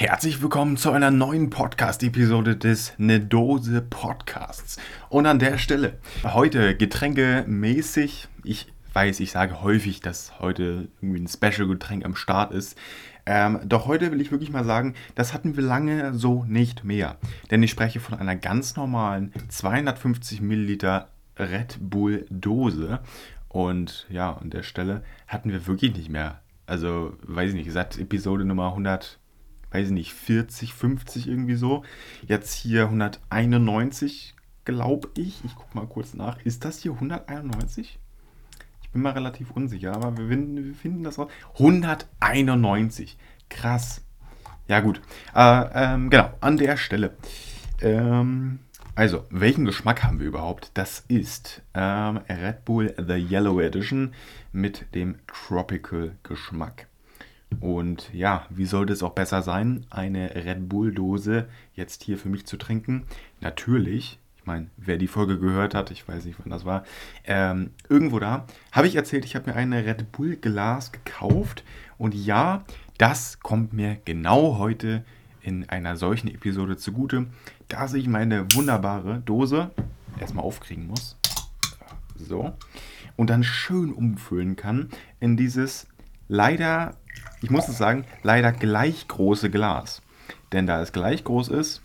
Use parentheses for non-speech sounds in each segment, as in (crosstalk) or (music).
Herzlich willkommen zu einer neuen Podcast-Episode des Ne Dose Podcasts. Und an der Stelle heute getränkemäßig. Ich weiß, ich sage häufig, dass heute irgendwie ein Special-Getränk am Start ist. Ähm, doch heute will ich wirklich mal sagen, das hatten wir lange so nicht mehr. Denn ich spreche von einer ganz normalen 250 Milliliter Red Bull Dose. Und ja, an der Stelle hatten wir wirklich nicht mehr. Also, weiß ich nicht, seit Episode Nummer 100 weiß ich nicht, 40, 50 irgendwie so. Jetzt hier 191, glaube ich. Ich gucke mal kurz nach. Ist das hier 191? Ich bin mal relativ unsicher, aber wir finden, wir finden das raus. 191. Krass. Ja, gut. Äh, ähm, genau, an der Stelle. Ähm, also, welchen Geschmack haben wir überhaupt? Das ist ähm, Red Bull The Yellow Edition mit dem Tropical Geschmack. Und ja, wie sollte es auch besser sein, eine Red Bull-Dose jetzt hier für mich zu trinken? Natürlich, ich meine, wer die Folge gehört hat, ich weiß nicht, wann das war, ähm, irgendwo da, habe ich erzählt, ich habe mir ein Red Bull-Glas gekauft. Und ja, das kommt mir genau heute in einer solchen Episode zugute, dass ich meine wunderbare Dose erstmal aufkriegen muss. So. Und dann schön umfüllen kann in dieses leider ich muss es sagen, leider gleich große Glas. Denn da es gleich groß ist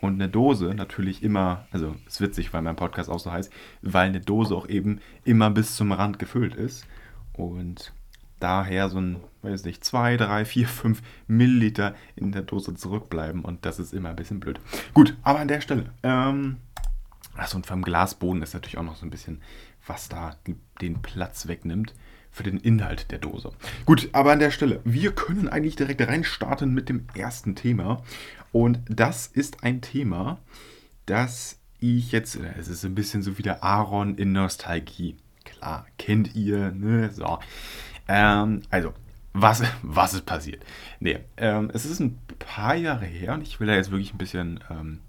und eine Dose natürlich immer, also es ist witzig, weil mein Podcast auch so heißt, weil eine Dose auch eben immer bis zum Rand gefüllt ist. Und daher so ein, weiß nicht, 2, 3, 4, 5 Milliliter in der Dose zurückbleiben. Und das ist immer ein bisschen blöd. Gut, aber an der Stelle, ähm, achso, und vom Glasboden ist natürlich auch noch so ein bisschen, was da den Platz wegnimmt für den Inhalt der Dose. Gut, aber an der Stelle, wir können eigentlich direkt reinstarten mit dem ersten Thema. Und das ist ein Thema, das ich jetzt, es ist ein bisschen so wie der Aaron in Nostalgie. Klar, kennt ihr, ne? So. Ähm, also, was, (laughs) was ist passiert? Nee, ähm, es ist ein paar Jahre her und ich will da jetzt wirklich ein bisschen ähm,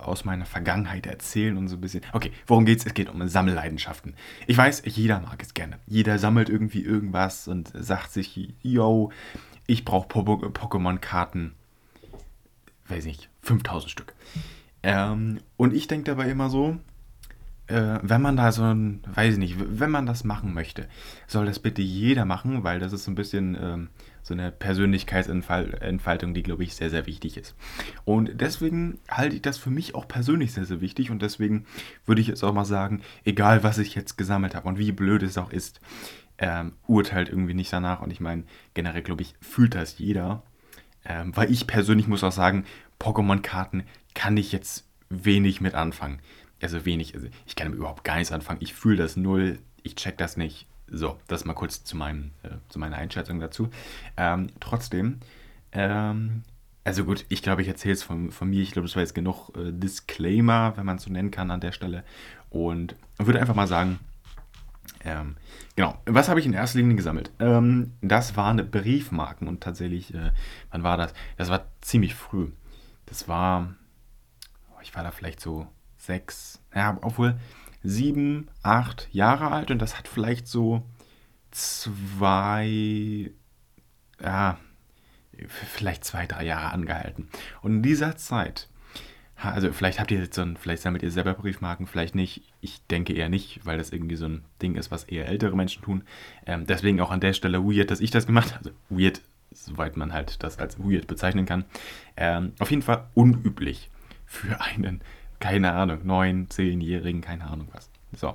aus meiner Vergangenheit erzählen und so ein bisschen. Okay, worum geht's? Es geht um Sammelleidenschaften. Ich weiß, jeder mag es gerne. Jeder sammelt irgendwie irgendwas und sagt sich, yo, ich brauche Pokémon-Karten. Weiß nicht, 5000 Stück. Ähm, und ich denke dabei immer so, äh, wenn man da so ein, weiß ich nicht, wenn man das machen möchte, soll das bitte jeder machen, weil das ist so ein bisschen ähm, so eine Persönlichkeitsentfaltung, die, glaube ich, sehr, sehr wichtig ist. Und deswegen halte ich das für mich auch persönlich sehr, sehr wichtig und deswegen würde ich jetzt auch mal sagen, egal was ich jetzt gesammelt habe und wie blöd es auch ist, ähm, urteilt irgendwie nicht danach und ich meine, generell, glaube ich, fühlt das jeder. Ähm, weil ich persönlich muss auch sagen, Pokémon-Karten kann ich jetzt wenig mit anfangen also wenig, also ich kann überhaupt gar nichts anfangen. Ich fühle das null, ich check das nicht. So, das mal kurz zu, meinem, äh, zu meiner Einschätzung dazu. Ähm, trotzdem, ähm, also gut, ich glaube, ich erzähle es von, von mir. Ich glaube, das war jetzt genug äh, Disclaimer, wenn man es so nennen kann an der Stelle. Und würde einfach mal sagen, ähm, genau, was habe ich in erster Linie gesammelt? Ähm, das waren Briefmarken und tatsächlich, äh, wann war das? Das war ziemlich früh. Das war, oh, ich war da vielleicht so sechs, ja, obwohl sieben, acht Jahre alt und das hat vielleicht so zwei, ja, vielleicht zwei, drei Jahre angehalten. Und in dieser Zeit, also vielleicht habt ihr jetzt so ein, vielleicht sammelt ihr selber Briefmarken, vielleicht nicht. Ich denke eher nicht, weil das irgendwie so ein Ding ist, was eher ältere Menschen tun. Ähm, deswegen auch an der Stelle weird, dass ich das gemacht habe. Also weird, soweit man halt das als weird bezeichnen kann. Ähm, auf jeden Fall unüblich für einen keine Ahnung, neun, zehnjährigen, keine Ahnung was. So.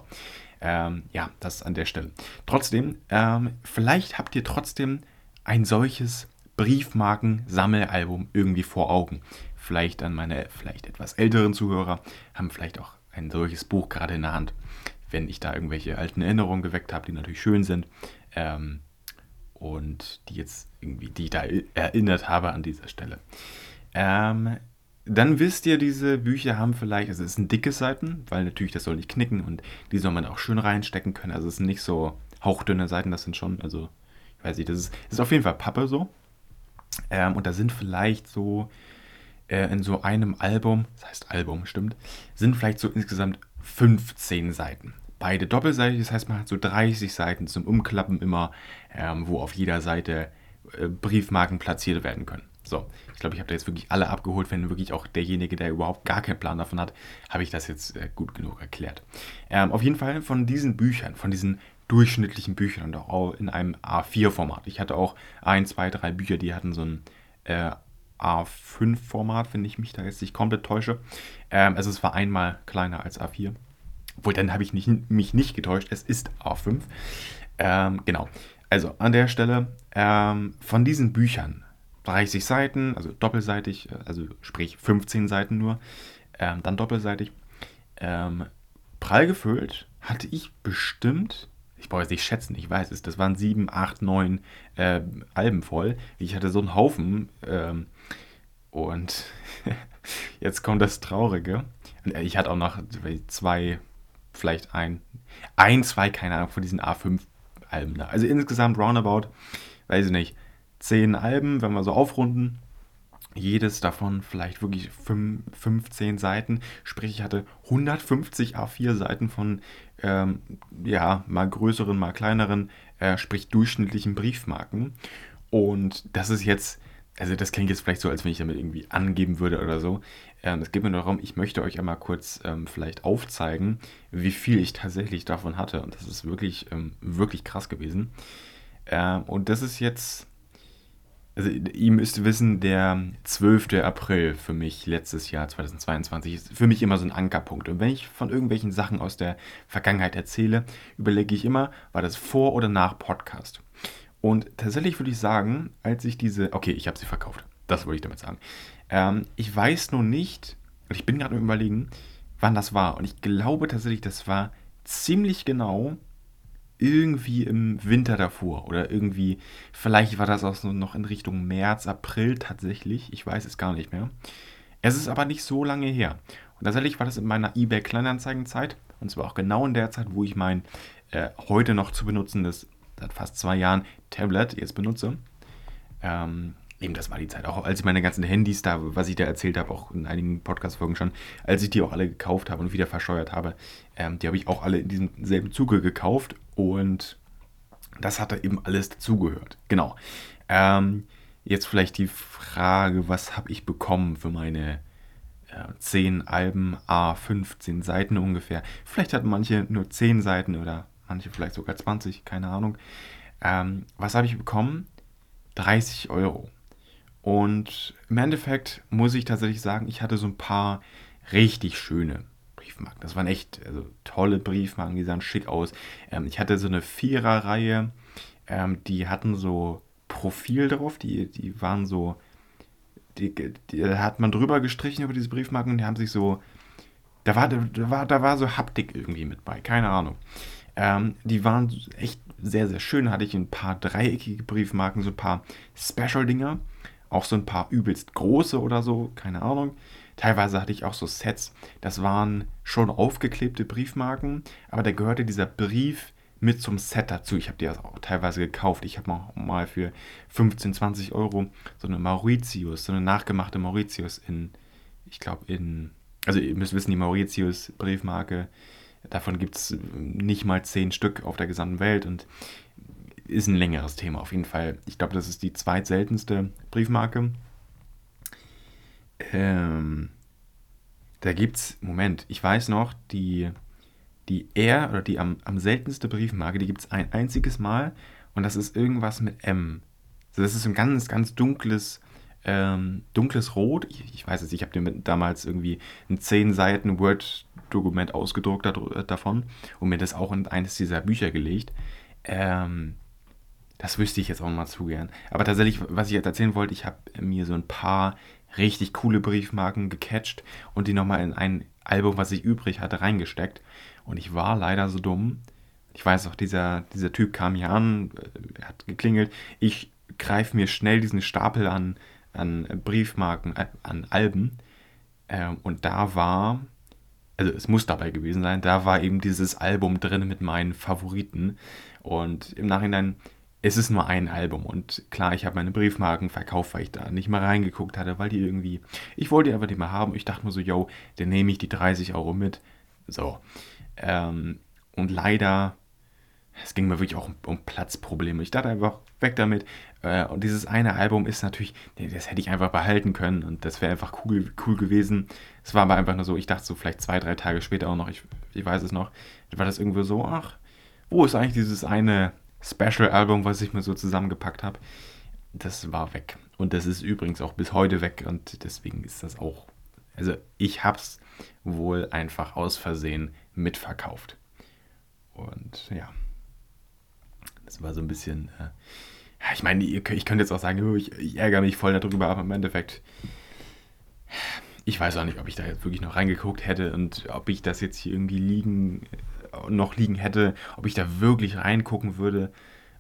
Ähm, ja, das an der Stelle. Trotzdem, ähm, vielleicht habt ihr trotzdem ein solches Briefmarken-Sammelalbum irgendwie vor Augen. Vielleicht an meine vielleicht etwas älteren Zuhörer haben vielleicht auch ein solches Buch gerade in der Hand, wenn ich da irgendwelche alten Erinnerungen geweckt habe, die natürlich schön sind ähm, und die jetzt irgendwie, die ich da erinnert habe an dieser Stelle. Ähm, dann wisst ihr, diese Bücher haben vielleicht, also es sind dicke Seiten, weil natürlich das soll nicht knicken und die soll man auch schön reinstecken können. Also es sind nicht so hauchdünne Seiten, das sind schon, also ich weiß nicht, das ist, das ist auf jeden Fall Pappe so. Ähm, und da sind vielleicht so äh, in so einem Album, das heißt Album, stimmt, sind vielleicht so insgesamt 15 Seiten. Beide doppelseitig, das heißt man hat so 30 Seiten zum Umklappen immer, ähm, wo auf jeder Seite äh, Briefmarken platziert werden können. So, ich glaube, ich habe da jetzt wirklich alle abgeholt, wenn wirklich auch derjenige, der überhaupt gar keinen Plan davon hat, habe ich das jetzt äh, gut genug erklärt. Ähm, auf jeden Fall von diesen Büchern, von diesen durchschnittlichen Büchern und auch in einem A4-Format. Ich hatte auch ein, zwei, drei Bücher, die hatten so ein äh, A5-Format, wenn ich mich da jetzt nicht komplett täusche. Ähm, also es war einmal kleiner als A4. Obwohl, dann habe ich nicht, mich nicht getäuscht. Es ist A5. Ähm, genau. Also an der Stelle ähm, von diesen Büchern 30 Seiten, also doppelseitig, äh, also sprich 15 Seiten nur, ähm, dann doppelseitig. Ähm, prall gefüllt hatte ich bestimmt, ich brauche jetzt nicht schätzen, ich weiß es, das waren 7, 8, 9 äh, Alben voll. Ich hatte so einen Haufen ähm, und (laughs) jetzt kommt das Traurige. Äh, ich hatte auch noch zwei, vielleicht ein, ein, zwei, keine Ahnung, von diesen A5-Alben da. Also insgesamt roundabout, weiß ich nicht, zehn Alben, wenn wir so aufrunden. Jedes davon vielleicht wirklich 5, 15 Seiten. Sprich, ich hatte 150 A4 Seiten von, ähm, ja, mal größeren, mal kleineren, äh, sprich durchschnittlichen Briefmarken. Und das ist jetzt, also das klingt jetzt vielleicht so, als wenn ich damit irgendwie angeben würde oder so. Ähm, es geht mir nur darum, ich möchte euch einmal kurz ähm, vielleicht aufzeigen, wie viel ich tatsächlich davon hatte. Und das ist wirklich, ähm, wirklich krass gewesen. Ähm, und das ist jetzt also ihr müsst wissen, der 12. April für mich letztes Jahr 2022 ist für mich immer so ein Ankerpunkt. Und wenn ich von irgendwelchen Sachen aus der Vergangenheit erzähle, überlege ich immer, war das vor oder nach Podcast? Und tatsächlich würde ich sagen, als ich diese, okay, ich habe sie verkauft, das wollte ich damit sagen. Ähm, ich weiß nur nicht, und ich bin gerade am überlegen, wann das war. Und ich glaube tatsächlich, das war ziemlich genau irgendwie im Winter davor oder irgendwie, vielleicht war das auch so noch in Richtung März, April tatsächlich, ich weiß es gar nicht mehr. Es ist aber nicht so lange her. Und tatsächlich war das in meiner eBay Kleinanzeigenzeit und zwar auch genau in der Zeit, wo ich mein äh, heute noch zu benutzendes, seit fast zwei Jahren, Tablet jetzt benutze. Ähm, eben das war die Zeit, auch als ich meine ganzen Handys da, was ich da erzählt habe, auch in einigen Podcast-Folgen schon, als ich die auch alle gekauft habe und wieder verscheuert habe, ähm, die habe ich auch alle in diesem selben Zuge gekauft und das hatte eben alles dazugehört. Genau. Ähm, jetzt vielleicht die Frage, was habe ich bekommen für meine äh, 10 Alben, A 15 Seiten ungefähr. Vielleicht hatten manche nur 10 Seiten oder manche vielleicht sogar 20, keine Ahnung. Ähm, was habe ich bekommen? 30 Euro. Und im Endeffekt muss ich tatsächlich sagen, ich hatte so ein paar richtig schöne Briefmarken. Das waren echt also, tolle Briefmarken, die sahen schick aus. Ähm, ich hatte so eine Viererreihe, ähm, die hatten so Profil drauf, die, die waren so, die, die, hat man drüber gestrichen über diese Briefmarken und die haben sich so, da war, da war, da war so Haptik irgendwie mit bei, keine Ahnung. Ähm, die waren echt sehr, sehr schön. Hatte ich ein paar dreieckige Briefmarken, so ein paar Special-Dinger. Auch so ein paar übelst große oder so, keine Ahnung. Teilweise hatte ich auch so Sets, das waren schon aufgeklebte Briefmarken, aber da gehörte dieser Brief mit zum Set dazu. Ich habe die also auch teilweise gekauft. Ich habe mal für 15, 20 Euro so eine Mauritius, so eine nachgemachte Mauritius in, ich glaube in, also ihr müsst wissen, die Mauritius Briefmarke, davon gibt es nicht mal 10 Stück auf der gesamten Welt und ist ein längeres Thema auf jeden Fall. Ich glaube, das ist die zweitseltenste Briefmarke ähm, da gibt's, Moment, ich weiß noch, die, die R oder die am, am seltenste Briefmarke, die gibt es ein einziges Mal und das ist irgendwas mit M. Also das ist ein ganz, ganz dunkles, ähm, dunkles Rot. Ich, ich weiß es, ich habe dir damals irgendwie ein 10 Seiten Word-Dokument ausgedruckt davon und mir das auch in eines dieser Bücher gelegt. Ähm, das wüsste ich jetzt auch mal zu gern. Aber tatsächlich, was ich jetzt erzählen wollte, ich habe mir so ein paar richtig coole Briefmarken gecatcht und die nochmal in ein Album, was ich übrig hatte, reingesteckt. Und ich war leider so dumm. Ich weiß auch, dieser, dieser Typ kam hier an, äh, hat geklingelt. Ich greife mir schnell diesen Stapel an, an Briefmarken, äh, an Alben. Ähm, und da war, also es muss dabei gewesen sein, da war eben dieses Album drin mit meinen Favoriten. Und im Nachhinein es ist nur ein Album und klar, ich habe meine Briefmarken verkauft, weil ich da nicht mal reingeguckt hatte, weil die irgendwie, ich wollte die einfach nicht mehr haben. Ich dachte mir so, yo, dann nehme ich die 30 Euro mit. So. Ähm, und leider es ging mir wirklich auch um, um Platzprobleme. Ich dachte einfach, weg damit. Äh, und dieses eine Album ist natürlich, das hätte ich einfach behalten können und das wäre einfach cool, cool gewesen. Es war aber einfach nur so, ich dachte so vielleicht zwei, drei Tage später auch noch, ich, ich weiß es noch, war das irgendwie so, ach, wo ist eigentlich dieses eine Special-Album, was ich mir so zusammengepackt habe? Das war weg. Und das ist übrigens auch bis heute weg und deswegen ist das auch, also ich habe es wohl einfach aus Versehen mitverkauft. Und ja, das war so ein bisschen, äh, ich meine, ich, könnte jetzt auch sagen, oh, ich, ich, ärgere mich voll darüber, aber im Endeffekt, ich weiß auch nicht, ob ich da jetzt wirklich noch reingeguckt hätte und ob ich das jetzt hier irgendwie liegen, noch liegen hätte, ob ich da wirklich reingucken würde.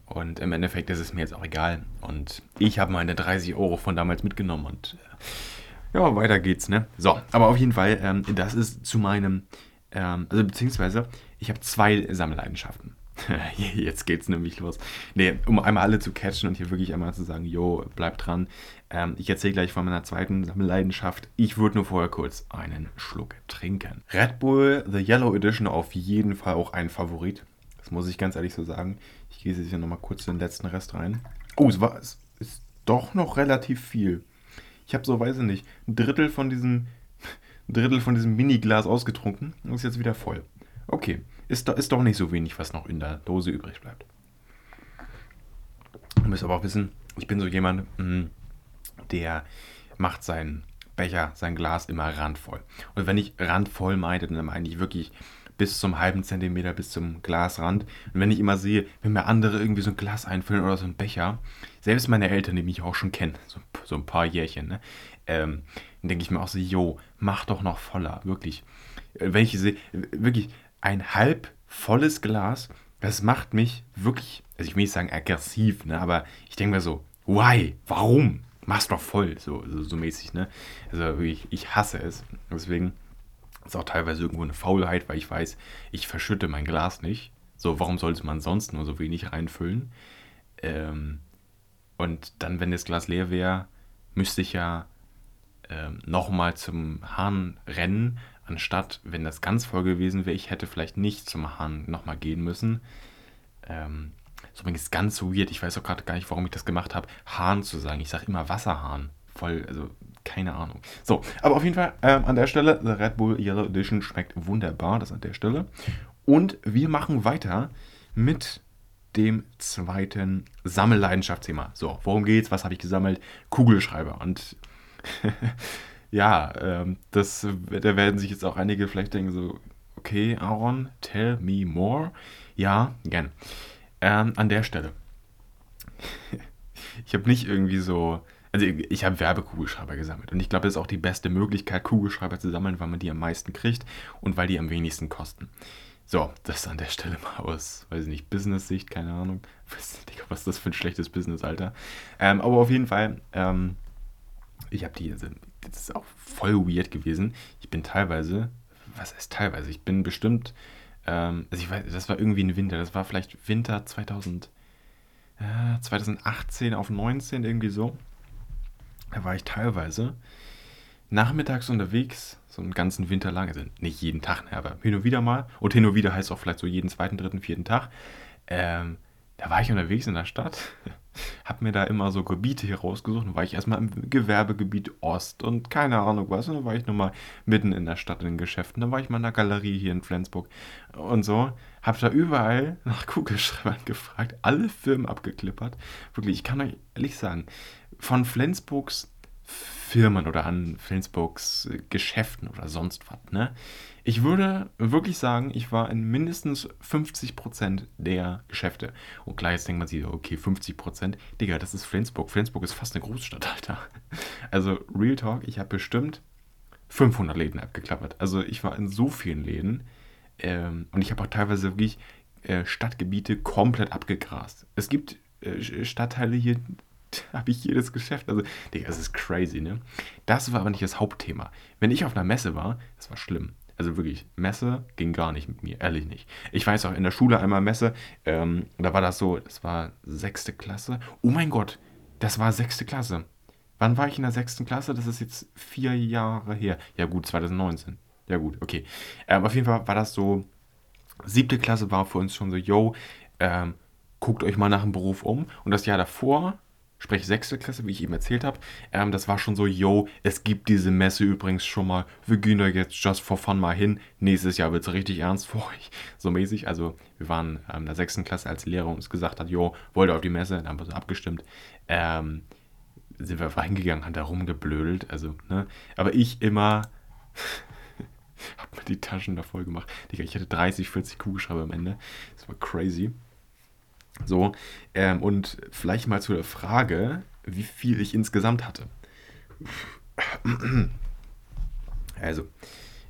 Und im Endeffekt ist es mir jetzt auch egal. Und ich habe meine 30 Euro von damals mitgenommen und äh, ja, weiter geht's, ne? So, aber auf jeden Fall, ähm, das ist zu meinem, ähm, also beziehungsweise, ich habe zwei Sammelleidenschaften. (laughs) Jetzt geht's nämlich los. Nee, um einmal alle zu catchen und hier wirklich einmal zu sagen, yo, bleib dran. Ähm, ich erzähle gleich von meiner zweiten Sammelleidenschaft. Ich würde nur vorher kurz einen Schluck trinken. Red Bull The Yellow Edition auf jeden Fall auch ein Favorit. Das muss ich ganz ehrlich so sagen. Ich gehe jetzt hier nochmal kurz den letzten Rest rein. Oh, es war, es ist doch noch relativ viel. Ich habe so, weiß ich nicht, ein Drittel von diesem, (laughs) ein Drittel von diesem Mini-Glas ausgetrunken und ist jetzt wieder voll. Okay, ist, ist doch nicht so wenig, was noch in der Dose übrig bleibt. Ihr müsst aber auch wissen, ich bin so jemand, hm, der macht seinen Becher, sein Glas immer randvoll. Und wenn ich randvoll meine, dann meine ich wirklich bis zum halben Zentimeter, bis zum Glasrand. Und wenn ich immer sehe, wenn mir andere irgendwie so ein Glas einfüllen oder so ein Becher, selbst meine Eltern, die mich auch schon kennen, so, so ein paar Jährchen, ne, ähm, dann denke ich mir auch so, jo, mach doch noch voller, wirklich. Wenn ich sehe, wirklich, ein halb volles Glas, das macht mich wirklich, also ich will nicht sagen aggressiv, ne, aber ich denke mir so, why? Warum? Mach's doch voll, so, so, so mäßig, ne? Also wirklich, ich hasse es. Deswegen ist auch teilweise irgendwo eine Faulheit, weil ich weiß, ich verschütte mein Glas nicht. So, warum sollte man sonst nur so wenig reinfüllen? Ähm, und dann, wenn das Glas leer wäre, müsste ich ja ähm, nochmal zum Hahn rennen anstatt, wenn das ganz voll gewesen wäre, ich hätte vielleicht nicht zum Hahn nochmal gehen müssen. Ähm, so übrigens ganz weird, ich weiß auch gerade gar nicht, warum ich das gemacht habe, Hahn zu sagen. Ich sage immer Wasserhahn. Voll, also keine Ahnung. So, aber auf jeden Fall ähm, an der Stelle, The Red Bull Yellow Edition schmeckt wunderbar, das an der Stelle. Und wir machen weiter mit dem zweiten Sammelleidenschaftsthema. So, worum geht's? Was habe ich gesammelt? Kugelschreiber. Und (laughs) ja, ähm, das, da werden sich jetzt auch einige vielleicht denken so, okay, Aaron, tell me more. Ja, gern. Ähm, an der Stelle. (laughs) ich habe nicht irgendwie so, also ich habe Werbekugelschreiber gesammelt und ich glaube, das ist auch die beste Möglichkeit, Kugelschreiber zu sammeln, weil man die am meisten kriegt und weil die am wenigsten kosten. So, das an der Stelle mal aus, weiß ich nicht, Business-Sicht, keine Ahnung. (laughs) Was ist das für ein schlechtes Business, Alter? Ähm, aber auf jeden Fall, ähm, ich habe die, also, das ist auch voll weird gewesen. Ich bin teilweise, was heißt teilweise? Ich bin bestimmt, ähm, also ich weiß, das war irgendwie ein Winter, das war vielleicht Winter 2000, äh, 2018 auf 19, irgendwie so. Da war ich teilweise nachmittags unterwegs, so einen ganzen Winter lang, also nicht jeden Tag, ne, aber hin und wieder mal. Und hin und wieder heißt auch vielleicht so jeden zweiten, dritten, vierten Tag. Ähm, da war ich unterwegs in der Stadt, habe mir da immer so Gebiete hier rausgesucht. Dann war ich erstmal im Gewerbegebiet Ost und keine Ahnung was. Und dann war ich nochmal mitten in der Stadt in den Geschäften. Dann war ich mal in der Galerie hier in Flensburg und so. Habe da überall nach Kugelschreibern gefragt, alle Firmen abgeklippert. Wirklich, ich kann euch ehrlich sagen, von Flensburgs Firmen oder an Flensburgs Geschäften oder sonst was, ne? Ich würde wirklich sagen, ich war in mindestens 50% der Geschäfte. Und klar, jetzt denkt man sich, okay, 50%. Digga, das ist Flensburg. Flensburg ist fast eine Großstadt, Alter. Also, Real Talk, ich habe bestimmt 500 Läden abgeklappert. Also, ich war in so vielen Läden. Ähm, und ich habe auch teilweise wirklich äh, Stadtgebiete komplett abgegrast. Es gibt äh, Stadtteile hier, (laughs) habe ich jedes Geschäft. Also, Digga, das ist crazy, ne? Das war aber nicht das Hauptthema. Wenn ich auf einer Messe war, das war schlimm. Also wirklich, Messe ging gar nicht mit mir, ehrlich nicht. Ich weiß auch, in der Schule einmal Messe, ähm, da war das so, das war sechste Klasse. Oh mein Gott, das war sechste Klasse. Wann war ich in der sechsten Klasse? Das ist jetzt vier Jahre her. Ja gut, 2019. Ja gut, okay. Ähm, auf jeden Fall war das so, siebte Klasse war für uns schon so, yo, ähm, guckt euch mal nach dem Beruf um. Und das Jahr davor, sprich sechste Klasse, wie ich eben erzählt habe, ähm, das war schon so, yo, es gibt diese Messe übrigens schon mal, wir gehen da jetzt just for fun mal hin. Nächstes Jahr wird es richtig ernst für euch, so mäßig. Also wir waren ähm, in der sechsten Klasse, als die Lehrer uns gesagt hat, yo, wollt ihr auf die Messe? Dann haben wir so abgestimmt. Ähm, sind wir einfach hingegangen, haben da rumgeblödelt, also, ne. Aber ich immer... (laughs) hab mir die Taschen da voll gemacht. Digga, ich hatte 30, 40 Kugelschreiber am Ende. Das war crazy. So, ähm, und vielleicht mal zu der Frage, wie viel ich insgesamt hatte. (clears throat) Also,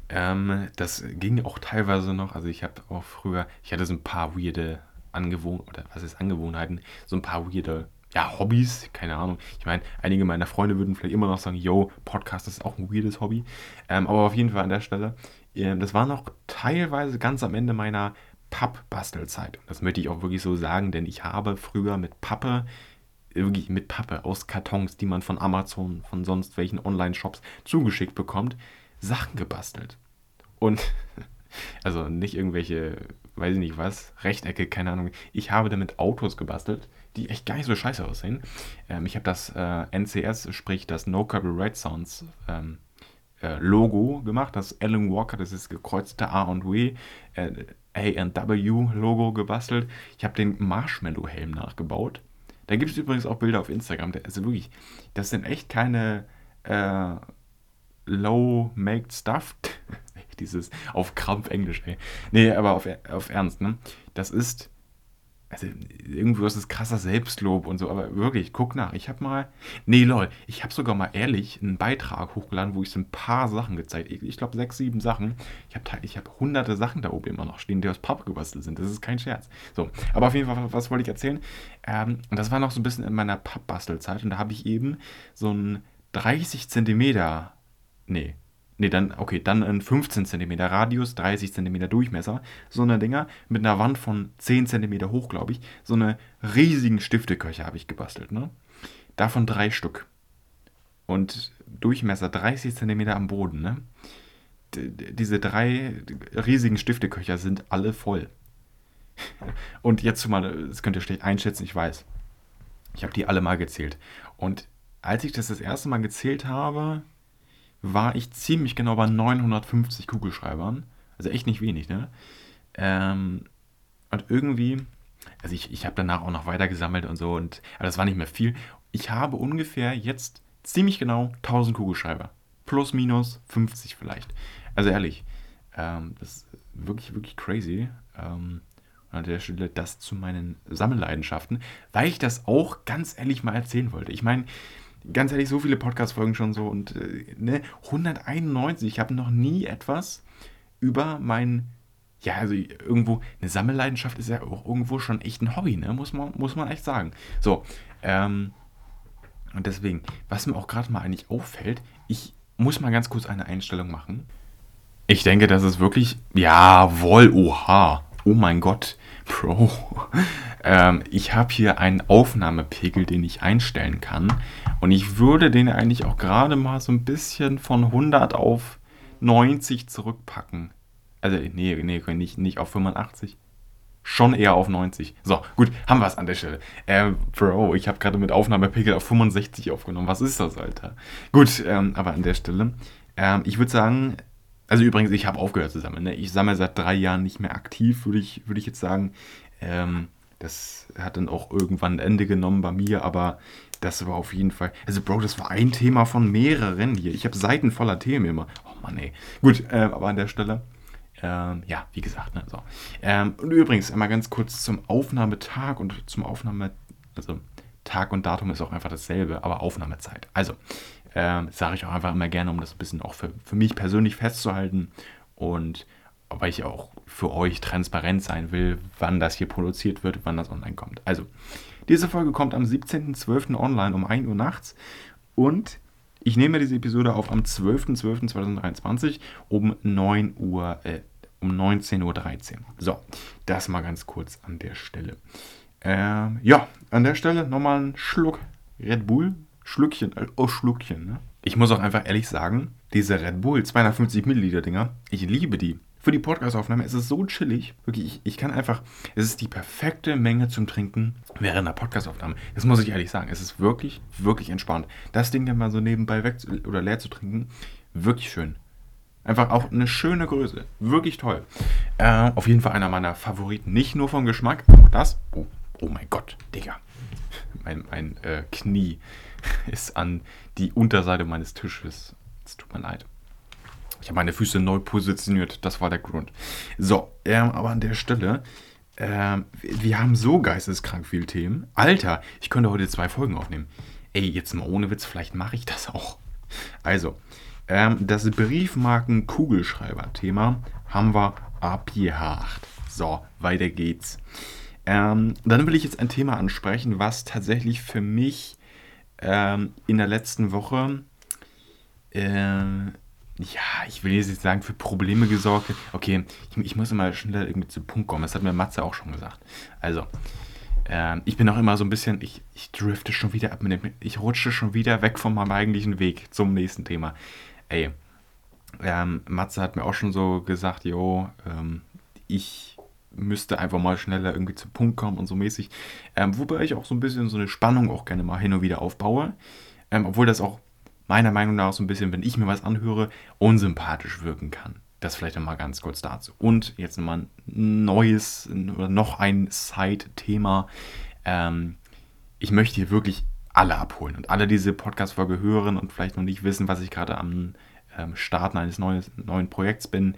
ähm, das ging auch teilweise noch. Also, ich habe auch früher, ich hatte so ein paar weirde Angewohnheiten, oder was ist Angewohnheiten? So ein paar weirde, ja, Hobbys, keine Ahnung. Ich meine, einige meiner Freunde würden vielleicht immer noch sagen, yo, Podcast ist auch ein weirdes Hobby. Ähm, aber auf jeden Fall an der Stelle, ähm, das war noch teilweise ganz am Ende meiner Pappbastelzeit. Das möchte ich auch wirklich so sagen, denn ich habe früher mit Pappe, wirklich mit Pappe aus Kartons, die man von Amazon, von sonst welchen Online-Shops zugeschickt bekommt, Sachen gebastelt. Und, (laughs) also nicht irgendwelche, weiß ich nicht was, Rechtecke, keine Ahnung. Ich habe damit Autos gebastelt, die echt gar nicht so scheiße aussehen. Ähm, ich habe das äh, NCS, sprich das No Copyright Sounds ähm, äh, Logo gemacht, das Alan Walker, das ist gekreuzte A und W, äh, A&W-Logo gebastelt. Ich habe den Marshmallow-Helm nachgebaut. Da gibt es übrigens auch Bilder auf Instagram. Also wirklich, das sind echt keine äh, low-maked stuff. (laughs) Dieses auf Krampf Englisch, ey. Nee, aber auf, auf Ernst, ne? Das ist also irgendwo ist es krasser Selbstlob und so, aber wirklich, guck nach. Ich habe mal, nee, lol, ich habe sogar mal ehrlich einen Beitrag hochgeladen, wo ich so ein paar Sachen gezeigt Ich, ich glaube, sechs, sieben Sachen. Ich habe ich hab hunderte Sachen da oben immer noch stehen, die aus Pappe gebastelt sind. Das ist kein Scherz. So, aber auf jeden Fall, was wollte ich erzählen? Ähm, das war noch so ein bisschen in meiner Pappbastelzeit und da habe ich eben so ein 30 Zentimeter, nee, Nee, dann, okay, dann ein 15 cm Radius, 30 cm Durchmesser. So eine Dinger mit einer Wand von 10 cm hoch, glaube ich. So eine riesigen Stifteköcher habe ich gebastelt, ne? Davon drei Stück. Und Durchmesser 30 cm am Boden, ne? D diese drei riesigen Stifteköcher sind alle voll. (laughs) Und jetzt mal, das könnt ihr schlecht einschätzen, ich weiß. Ich habe die alle mal gezählt. Und als ich das das erste Mal gezählt habe, war ich ziemlich genau bei 950 Kugelschreibern. Also echt nicht wenig, ne? Ähm, und irgendwie, also ich, ich habe danach auch noch weiter gesammelt und so, und, aber das war nicht mehr viel. Ich habe ungefähr jetzt ziemlich genau 1000 Kugelschreiber. Plus, minus 50 vielleicht. Also ehrlich, ähm, das ist wirklich, wirklich crazy. Ähm, an der Stelle das zu meinen Sammelleidenschaften, weil ich das auch ganz ehrlich mal erzählen wollte. Ich meine, ganz ehrlich, so viele Podcast-Folgen schon so und äh, ne, 191. Ich habe noch nie etwas über mein, ja, also irgendwo, eine Sammelleidenschaft ist ja auch irgendwo schon echt ein Hobby, ne? Muss man, muss man echt sagen. So, ähm, und deswegen, was mir auch gerade mal eigentlich auffällt, ich muss mal ganz kurz eine Einstellung machen. Ich denke, das ist wirklich, jawohl, oha, oh mein Gott, Bro. (laughs) ähm, ich habe hier einen Aufnahmepegel, den ich einstellen kann. Und ich würde den eigentlich auch gerade mal so ein bisschen von 100 auf 90 zurückpacken. Also, nee, nee, nicht, nicht auf 85. Schon eher auf 90. So, gut, haben wir es an der Stelle. Äh, Bro, ich habe gerade mit Aufnahmepegel auf 65 aufgenommen. Was ist das, Alter? Gut, ähm, aber an der Stelle. Ähm, ich würde sagen, also übrigens, ich habe aufgehört zu sammeln. Ne? Ich sammle seit drei Jahren nicht mehr aktiv, würde ich, würd ich jetzt sagen. Ähm, das hat dann auch irgendwann ein Ende genommen bei mir, aber das war auf jeden Fall. Also, Bro, das war ein Thema von mehreren hier. Ich habe Seiten voller Themen immer. Oh Mann, ey. Gut, äh, aber an der Stelle. Ähm, ja, wie gesagt, ne, so. Ähm, und übrigens, einmal ganz kurz zum Aufnahmetag und zum Aufnahme. Also, Tag und Datum ist auch einfach dasselbe, aber Aufnahmezeit. Also, ähm, sage ich auch einfach immer gerne, um das ein bisschen auch für, für mich persönlich festzuhalten und weil ich auch für euch transparent sein will, wann das hier produziert wird, wann das online kommt. Also, diese Folge kommt am 17.12. online um 1 Uhr nachts und ich nehme diese Episode auf am 12.12.2023 um 9 Uhr, äh, um 19.13 Uhr. So, das mal ganz kurz an der Stelle. Ähm, ja, an der Stelle nochmal einen Schluck Red Bull. Schlückchen, äh, oh Schluckchen, ne? Ich muss auch einfach ehrlich sagen, diese Red Bull 250 Milliliter Dinger, ich liebe die. für die Podcastaufnahme. Es ist so chillig. Wirklich, ich, ich kann einfach. Es ist die perfekte Menge zum Trinken während der Podcastaufnahme. Das muss ich ehrlich sagen. Es ist wirklich, wirklich entspannt. Das Ding dann mal so nebenbei weg oder leer zu trinken, wirklich schön. Einfach auch eine schöne Größe. Wirklich toll. Äh, auf jeden Fall einer meiner Favoriten. Nicht nur vom Geschmack, auch das. Oh, oh mein Gott, Digga. (laughs) Mein, mein äh, Knie (laughs) ist an die Unterseite meines Tisches. Es tut mir leid. Ich habe meine Füße neu positioniert. Das war der Grund. So, ähm, aber an der Stelle, ähm, wir haben so geisteskrank viele Themen. Alter, ich könnte heute zwei Folgen aufnehmen. Ey, jetzt mal ohne Witz, vielleicht mache ich das auch. Also, ähm, das Briefmarken-Kugelschreiber-Thema haben wir abgehakt. So, weiter geht's. Ähm, dann will ich jetzt ein Thema ansprechen, was tatsächlich für mich ähm, in der letzten Woche, äh, ja, ich will jetzt nicht sagen, für Probleme gesorgt hat. Okay, ich, ich, muss immer schnell irgendwie zu Punkt kommen. Das hat mir Matze auch schon gesagt. Also, äh, ich bin auch immer so ein bisschen, ich, ich drifte schon wieder ab, ich rutsche schon wieder weg von meinem eigentlichen Weg zum nächsten Thema ey, ähm, Matze hat mir auch schon so gesagt, jo, ähm, ich müsste einfach mal schneller irgendwie zum Punkt kommen und so mäßig. Ähm, wobei ich auch so ein bisschen so eine Spannung auch gerne mal hin und wieder aufbaue. Ähm, obwohl das auch meiner Meinung nach so ein bisschen, wenn ich mir was anhöre, unsympathisch wirken kann. Das vielleicht einmal ganz kurz dazu. Und jetzt nochmal ein neues oder noch ein Side-Thema. Ähm, ich möchte hier wirklich alle abholen und alle diese Podcast-Folge hören und vielleicht noch nicht wissen, was ich gerade am ähm, Starten eines neues, neuen Projekts bin.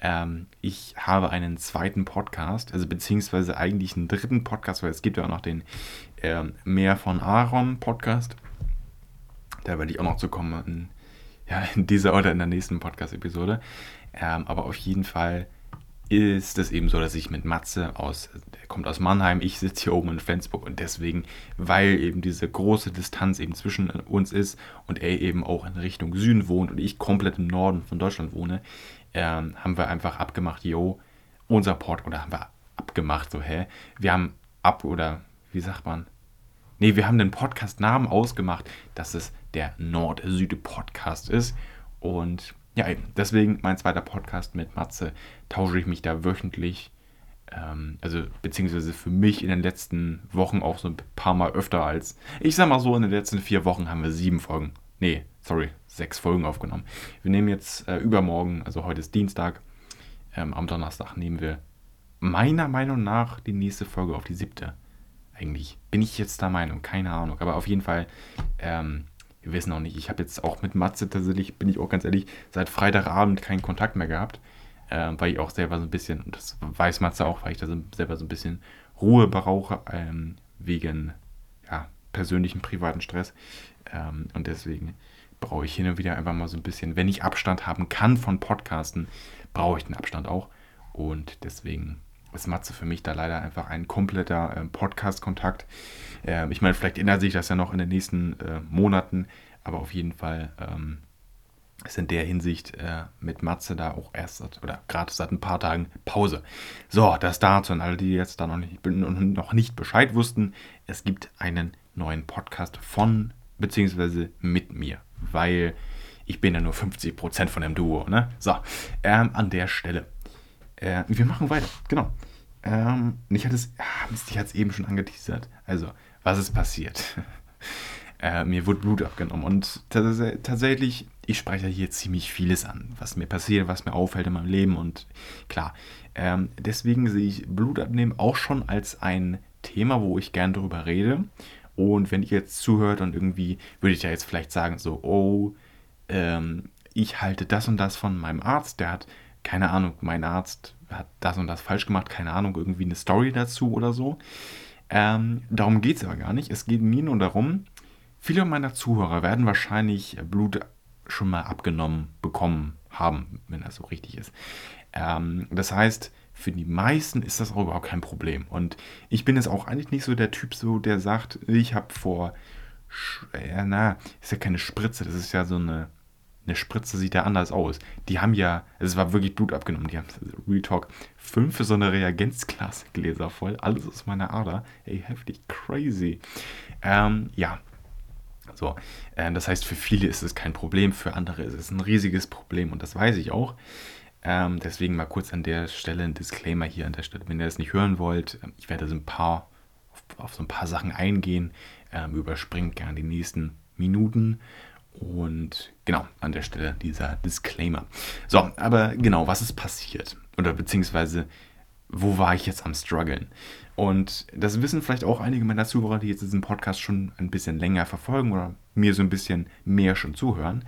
Ähm, ich habe einen zweiten Podcast, also beziehungsweise eigentlich einen dritten Podcast, weil es gibt ja auch noch den ähm, Mehr von Aaron Podcast. Da werde ich auch noch zu kommen in, ja, (laughs) in dieser oder in der nächsten Podcast-Episode. Ähm, aber auf jeden Fall ist es eben so, dass ich mit Matze aus, der kommt aus Mannheim, ich sitze hier oben in Flensburg und deswegen, weil eben diese große Distanz eben zwischen uns ist und er eben auch in Richtung Süden wohnt und ich komplett im Norden von Deutschland wohne, ähm, haben wir einfach abgemacht, yo, unser Port, oder haben wir abgemacht, so, hä? Wir haben ab, oder wie sagt man? Nee, wir haben den Podcast-Namen ausgemacht, dass es der Nord-Süd-Podcast ist und ja, eben. Deswegen mein zweiter Podcast mit Matze tausche ich mich da wöchentlich, ähm, also beziehungsweise für mich in den letzten Wochen auch so ein paar Mal öfter als, ich sag mal so, in den letzten vier Wochen haben wir sieben Folgen, nee, sorry, sechs Folgen aufgenommen. Wir nehmen jetzt äh, übermorgen, also heute ist Dienstag, ähm, am Donnerstag nehmen wir meiner Meinung nach die nächste Folge auf die siebte. Eigentlich bin ich jetzt der Meinung, keine Ahnung, aber auf jeden Fall ähm, wir wissen auch nicht. Ich habe jetzt auch mit Matze tatsächlich, bin ich auch ganz ehrlich, seit Freitagabend keinen Kontakt mehr gehabt, äh, weil ich auch selber so ein bisschen, und das weiß Matze auch, weil ich da so, selber so ein bisschen Ruhe brauche, ähm, wegen ja, persönlichen, privaten Stress. Ähm, und deswegen brauche ich hin und wieder einfach mal so ein bisschen, wenn ich Abstand haben kann von Podcasten, brauche ich den Abstand auch. Und deswegen ist Matze für mich da leider einfach ein kompletter äh, Podcast-Kontakt. Äh, ich meine, vielleicht ändert sich das ja noch in den nächsten äh, Monaten, aber auf jeden Fall ähm, ist in der Hinsicht äh, mit Matze da auch erst seit, oder gerade seit ein paar Tagen Pause. So, das dazu und alle, die jetzt da noch nicht, noch nicht Bescheid wussten, es gibt einen neuen Podcast von beziehungsweise mit mir, weil ich bin ja nur 50% von dem Duo. Ne? So, ähm, an der Stelle äh, wir machen weiter, genau. Ähm, ich hatte es, ah, ich hatte es eben schon angeteasert. Also, was ist passiert? (laughs) äh, mir wurde Blut abgenommen und tatsächlich, ich spreche hier ziemlich vieles an, was mir passiert, was mir auffällt in meinem Leben und klar, ähm, deswegen sehe ich Blutabnehmen auch schon als ein Thema, wo ich gern darüber rede. Und wenn ihr jetzt zuhört und irgendwie, würde ich ja jetzt vielleicht sagen, so, oh, ähm, ich halte das und das von meinem Arzt, der hat keine Ahnung, mein Arzt hat das und das falsch gemacht, keine Ahnung, irgendwie eine Story dazu oder so. Ähm, darum geht es aber gar nicht. Es geht mir nur darum, viele meiner Zuhörer werden wahrscheinlich Blut schon mal abgenommen bekommen haben, wenn das so richtig ist. Ähm, das heißt, für die meisten ist das auch überhaupt kein Problem. Und ich bin jetzt auch eigentlich nicht so der Typ, so, der sagt, ich habe vor, ja, na, ist ja keine Spritze, das ist ja so eine eine Spritze sieht ja anders aus. Die haben ja, es war wirklich Blut abgenommen. Die haben, Real Talk, fünf für so eine Reagenzglasgläser (laughs) voll. Alles aus meiner Ader. Ey, heftig, crazy. Ähm, ja. So, äh, das heißt, für viele ist es kein Problem, für andere ist es ein riesiges Problem und das weiß ich auch. Ähm, deswegen mal kurz an der Stelle ein Disclaimer hier an der Stelle. Wenn ihr das nicht hören wollt, ähm, ich werde so ein paar, auf, auf so ein paar Sachen eingehen. Ähm, überspringt gerne die nächsten Minuten. Und genau, an der Stelle dieser Disclaimer. So, aber genau, was ist passiert? Oder beziehungsweise, wo war ich jetzt am struggeln? Und das wissen vielleicht auch einige meiner Zuhörer, die jetzt diesen Podcast schon ein bisschen länger verfolgen oder mir so ein bisschen mehr schon zuhören.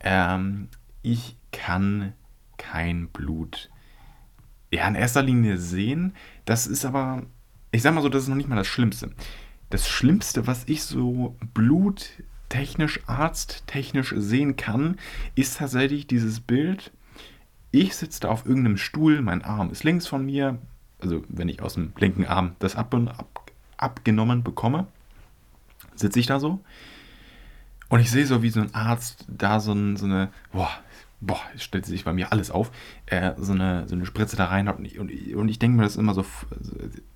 Ähm, ich kann kein Blut ja, in erster Linie sehen. Das ist aber, ich sag mal so, das ist noch nicht mal das Schlimmste. Das Schlimmste, was ich so bluttechnisch, arzttechnisch sehen kann, ist tatsächlich dieses Bild. Ich sitze da auf irgendeinem Stuhl, mein Arm ist links von mir, also wenn ich aus dem linken Arm das ab, ab, abgenommen bekomme, sitze ich da so. Und ich sehe so, wie so ein Arzt da so, so eine, boah, boah, stellt sich bei mir alles auf, äh, so, eine, so eine Spritze da rein hat. Und ich, und ich, ich denke mir das immer so,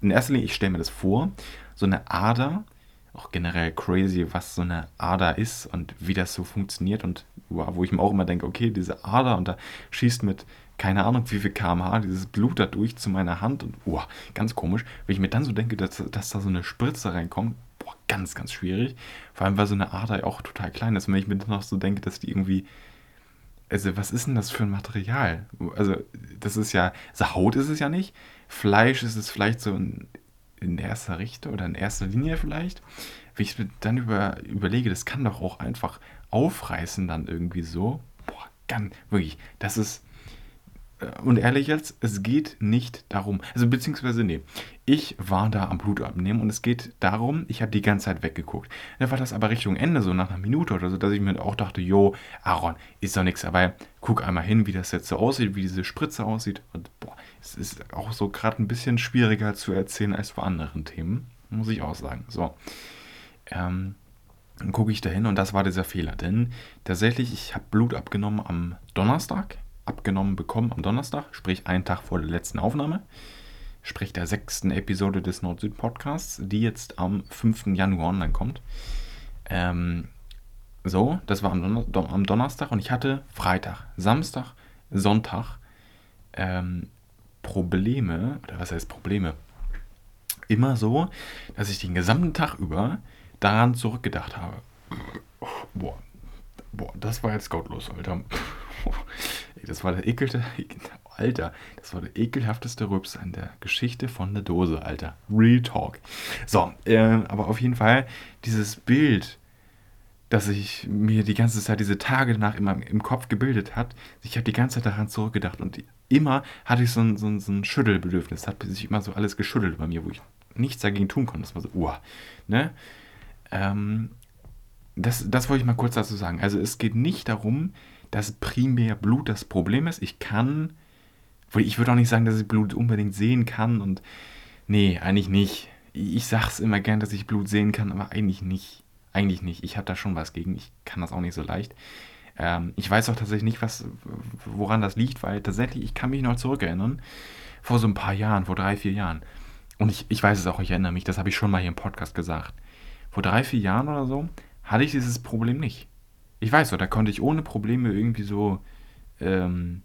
in erster Linie, ich stelle mir das vor, so eine Ader, auch generell crazy, was so eine Ader ist und wie das so funktioniert und wow, wo ich mir auch immer denke, okay, diese Ader und da schießt mit, keine Ahnung, wie viel kmh dieses Blut da durch zu meiner Hand und wow, ganz komisch. Wenn ich mir dann so denke, dass, dass da so eine Spritze reinkommt, boah, ganz, ganz schwierig. Vor allem, weil so eine Ader auch total klein ist. Und wenn ich mir dann noch so denke, dass die irgendwie also was ist denn das für ein Material? Also das ist ja, also Haut ist es ja nicht. Fleisch ist es vielleicht so in, in erster Richtung oder in erster Linie vielleicht. Wenn ich dann über, überlege, das kann doch auch einfach aufreißen dann irgendwie so. Boah, ganz, wirklich, das ist, und ehrlich jetzt, es geht nicht darum, also beziehungsweise nee, ich war da am Blut abnehmen und es geht darum, ich habe die ganze Zeit weggeguckt. Da war das aber Richtung Ende, so nach einer Minute oder so, dass ich mir auch dachte, jo, Aaron, ist doch nichts, aber guck einmal hin, wie das jetzt so aussieht, wie diese Spritze aussieht und boah, es ist auch so gerade ein bisschen schwieriger zu erzählen als bei anderen Themen, muss ich auch sagen. So, ähm, dann gucke ich dahin und das war dieser Fehler, denn tatsächlich, ich habe Blut abgenommen am Donnerstag, abgenommen bekommen am Donnerstag, sprich einen Tag vor der letzten Aufnahme, sprich der sechsten Episode des Nord-Süd-Podcasts, die jetzt am 5. Januar online kommt. Ähm, so, das war am, Don am, Donnerstag und ich hatte Freitag, Samstag, Sonntag ähm, Probleme, oder was heißt Probleme? Immer so, dass ich den gesamten Tag über daran zurückgedacht habe. Boah, boah, das war jetzt gottlos, Alter. Das war der ekelte, (laughs) Alter, das war der ekelhafteste Rübs in der Geschichte von der Dose, Alter. Real Talk. So, äh, aber auf jeden Fall dieses Bild, das ich mir die ganze Zeit, diese Tage danach immer im Kopf gebildet hat, ich habe die ganze Zeit daran zurückgedacht und immer hatte ich so ein, so ein, so ein Schüttelbedürfnis. Hat sich immer so alles geschüttelt bei mir, wo ich nichts dagegen tun konnte. Das war so, uah, ne? Ähm, das, das wollte ich mal kurz dazu sagen. Also es geht nicht darum, dass primär Blut das Problem ist. Ich kann, ich würde auch nicht sagen, dass ich Blut unbedingt sehen kann und nee, eigentlich nicht. Ich sag's immer gern, dass ich Blut sehen kann, aber eigentlich nicht. Eigentlich nicht. Ich habe da schon was gegen. Ich kann das auch nicht so leicht. Ähm, ich weiß auch tatsächlich nicht, was, woran das liegt, weil tatsächlich, ich kann mich noch zurückerinnern, vor so ein paar Jahren, vor drei, vier Jahren. Und ich, ich weiß es auch, ich erinnere mich, das habe ich schon mal hier im Podcast gesagt. Vor drei, vier Jahren oder so hatte ich dieses Problem nicht. Ich weiß so, da konnte ich ohne Probleme irgendwie so, ähm,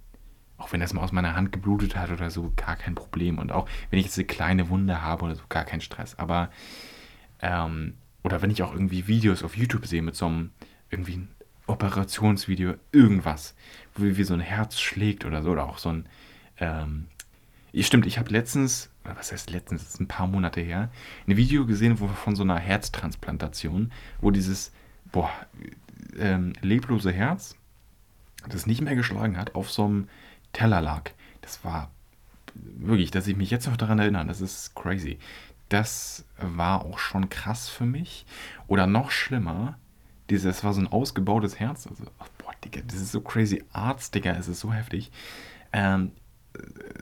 auch wenn das mal aus meiner Hand geblutet hat oder so, gar kein Problem. Und auch wenn ich jetzt eine kleine Wunde habe oder so, gar kein Stress. Aber, ähm, oder wenn ich auch irgendwie Videos auf YouTube sehe mit so einem, irgendwie ein Operationsvideo, irgendwas, wo wie so ein Herz schlägt oder so, oder auch so ein, ähm, stimmt, ich habe letztens, was heißt letztens, das ist ein paar Monate her, ein Video gesehen wo, von so einer Herztransplantation, wo dieses, boah, ähm, leblose Herz, das nicht mehr geschlagen hat, auf so einem Teller lag. Das war wirklich, dass ich mich jetzt noch daran erinnere, das ist crazy. Das war auch schon krass für mich. Oder noch schlimmer, dieses war so ein ausgebautes Herz. Also, oh, boah, Digga, das ist so crazy. Arzt, Digga, es ist so heftig. Ähm,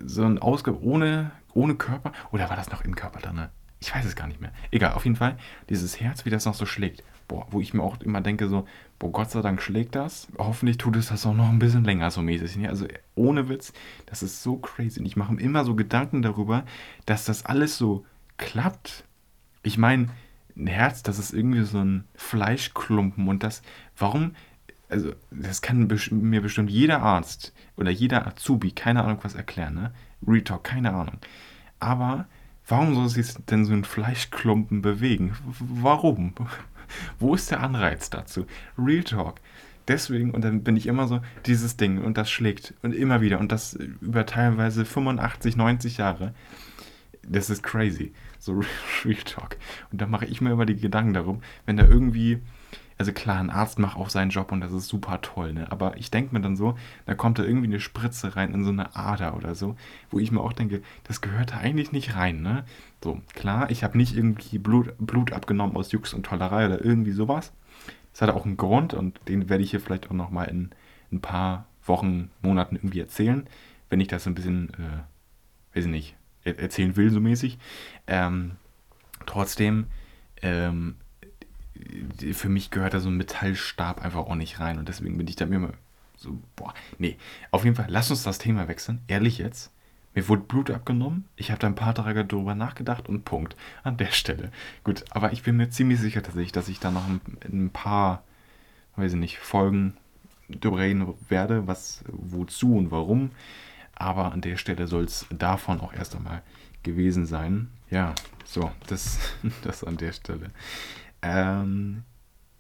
so ein Ausgabe ohne, ohne Körper. Oder war das noch im Körper drin? Ich weiß es gar nicht mehr. Egal, auf jeden Fall, dieses Herz, wie das noch so schlägt. Boah, wo ich mir auch immer denke, so, boah, Gott sei Dank schlägt das. Hoffentlich tut es das auch noch ein bisschen länger so mäßig. Also ohne Witz, das ist so crazy. Und ich mache mir immer so Gedanken darüber, dass das alles so klappt. Ich meine, ein Herz, das ist irgendwie so ein Fleischklumpen und das, warum also das kann mir bestimmt jeder Arzt oder jeder Azubi, keine Ahnung was erklären, ne? Retalk, keine Ahnung. Aber warum soll sich denn so ein Fleischklumpen bewegen? Warum? Wo ist der Anreiz dazu? Real Talk. Deswegen, und dann bin ich immer so, dieses Ding und das schlägt und immer wieder und das über teilweise 85, 90 Jahre. Das ist crazy. So (laughs) Real Talk. Und da mache ich mir immer die Gedanken darum, wenn da irgendwie also klar, ein Arzt macht auch seinen Job und das ist super toll, ne? Aber ich denke mir dann so, da kommt da irgendwie eine Spritze rein in so eine Ader oder so, wo ich mir auch denke, das gehört da eigentlich nicht rein, ne? So, klar, ich habe nicht irgendwie Blut, Blut abgenommen aus Jux und Tollerei oder irgendwie sowas. Das hat auch einen Grund und den werde ich hier vielleicht auch nochmal in ein paar Wochen, Monaten irgendwie erzählen, wenn ich das so ein bisschen, äh, weiß ich nicht, erzählen will, so mäßig. Ähm, trotzdem, ähm, für mich gehört da so ein Metallstab einfach auch nicht rein und deswegen bin ich da mir immer so, boah, nee. Auf jeden Fall, lass uns das Thema wechseln, ehrlich jetzt. Mir wurde Blut abgenommen, ich habe da ein paar Tage darüber nachgedacht und Punkt. An der Stelle. Gut, aber ich bin mir ziemlich sicher tatsächlich, dass ich da noch ein, ein paar, weiß ich nicht, Folgen darüber reden werde, was, wozu und warum. Aber an der Stelle soll es davon auch erst einmal gewesen sein. Ja, so, das, (laughs) das an der Stelle. Ähm,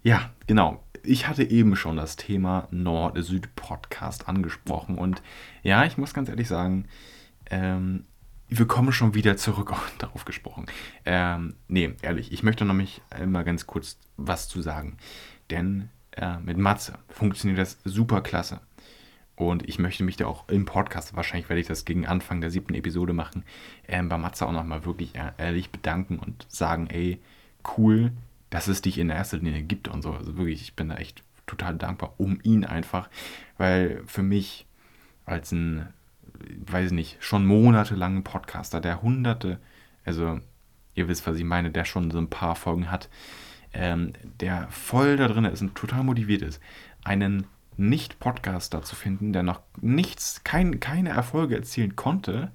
ja, genau. Ich hatte eben schon das Thema Nord-Süd-Podcast angesprochen und ja, ich muss ganz ehrlich sagen, ähm, wir kommen schon wieder zurück (laughs) darauf gesprochen. Ähm, nee, ehrlich, ich möchte noch mich mal ganz kurz was zu sagen. Denn äh, mit Matze funktioniert das super klasse. Und ich möchte mich da auch im Podcast, wahrscheinlich werde ich das gegen Anfang der siebten Episode machen, äh, bei Matze auch nochmal wirklich ehrlich bedanken und sagen, ey, cool, dass es dich in erster Linie gibt und so. Also wirklich, ich bin da echt total dankbar um ihn einfach, weil für mich als ein, weiß ich nicht, schon monatelangen Podcaster, der hunderte, also ihr wisst, was ich meine, der schon so ein paar Folgen hat, ähm, der voll da drin ist und total motiviert ist, einen Nicht-Podcaster zu finden, der noch nichts, kein, keine Erfolge erzielen konnte,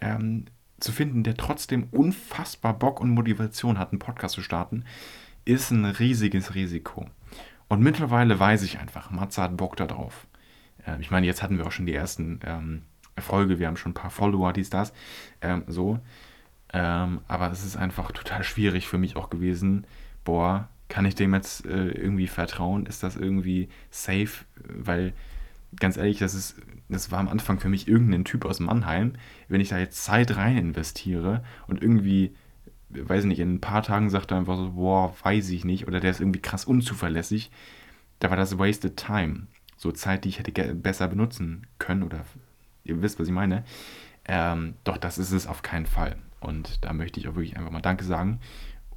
ähm, zu finden, der trotzdem unfassbar Bock und Motivation hat, einen Podcast zu starten, ist ein riesiges Risiko. Und mittlerweile weiß ich einfach, Matze hat Bock darauf. Äh, ich meine, jetzt hatten wir auch schon die ersten ähm, Erfolge, wir haben schon ein paar Follower, dies, das, ähm, so. Ähm, aber es ist einfach total schwierig für mich auch gewesen. Boah, kann ich dem jetzt äh, irgendwie vertrauen? Ist das irgendwie safe? Weil, ganz ehrlich, das ist, das war am Anfang für mich irgendein Typ aus Mannheim. Wenn ich da jetzt Zeit rein investiere und irgendwie weiß nicht, in ein paar Tagen sagt er einfach so, boah, weiß ich nicht, oder der ist irgendwie krass unzuverlässig, da war das wasted time. So Zeit, die ich hätte besser benutzen können, oder ihr wisst, was ich meine. Ähm, doch das ist es auf keinen Fall. Und da möchte ich auch wirklich einfach mal Danke sagen.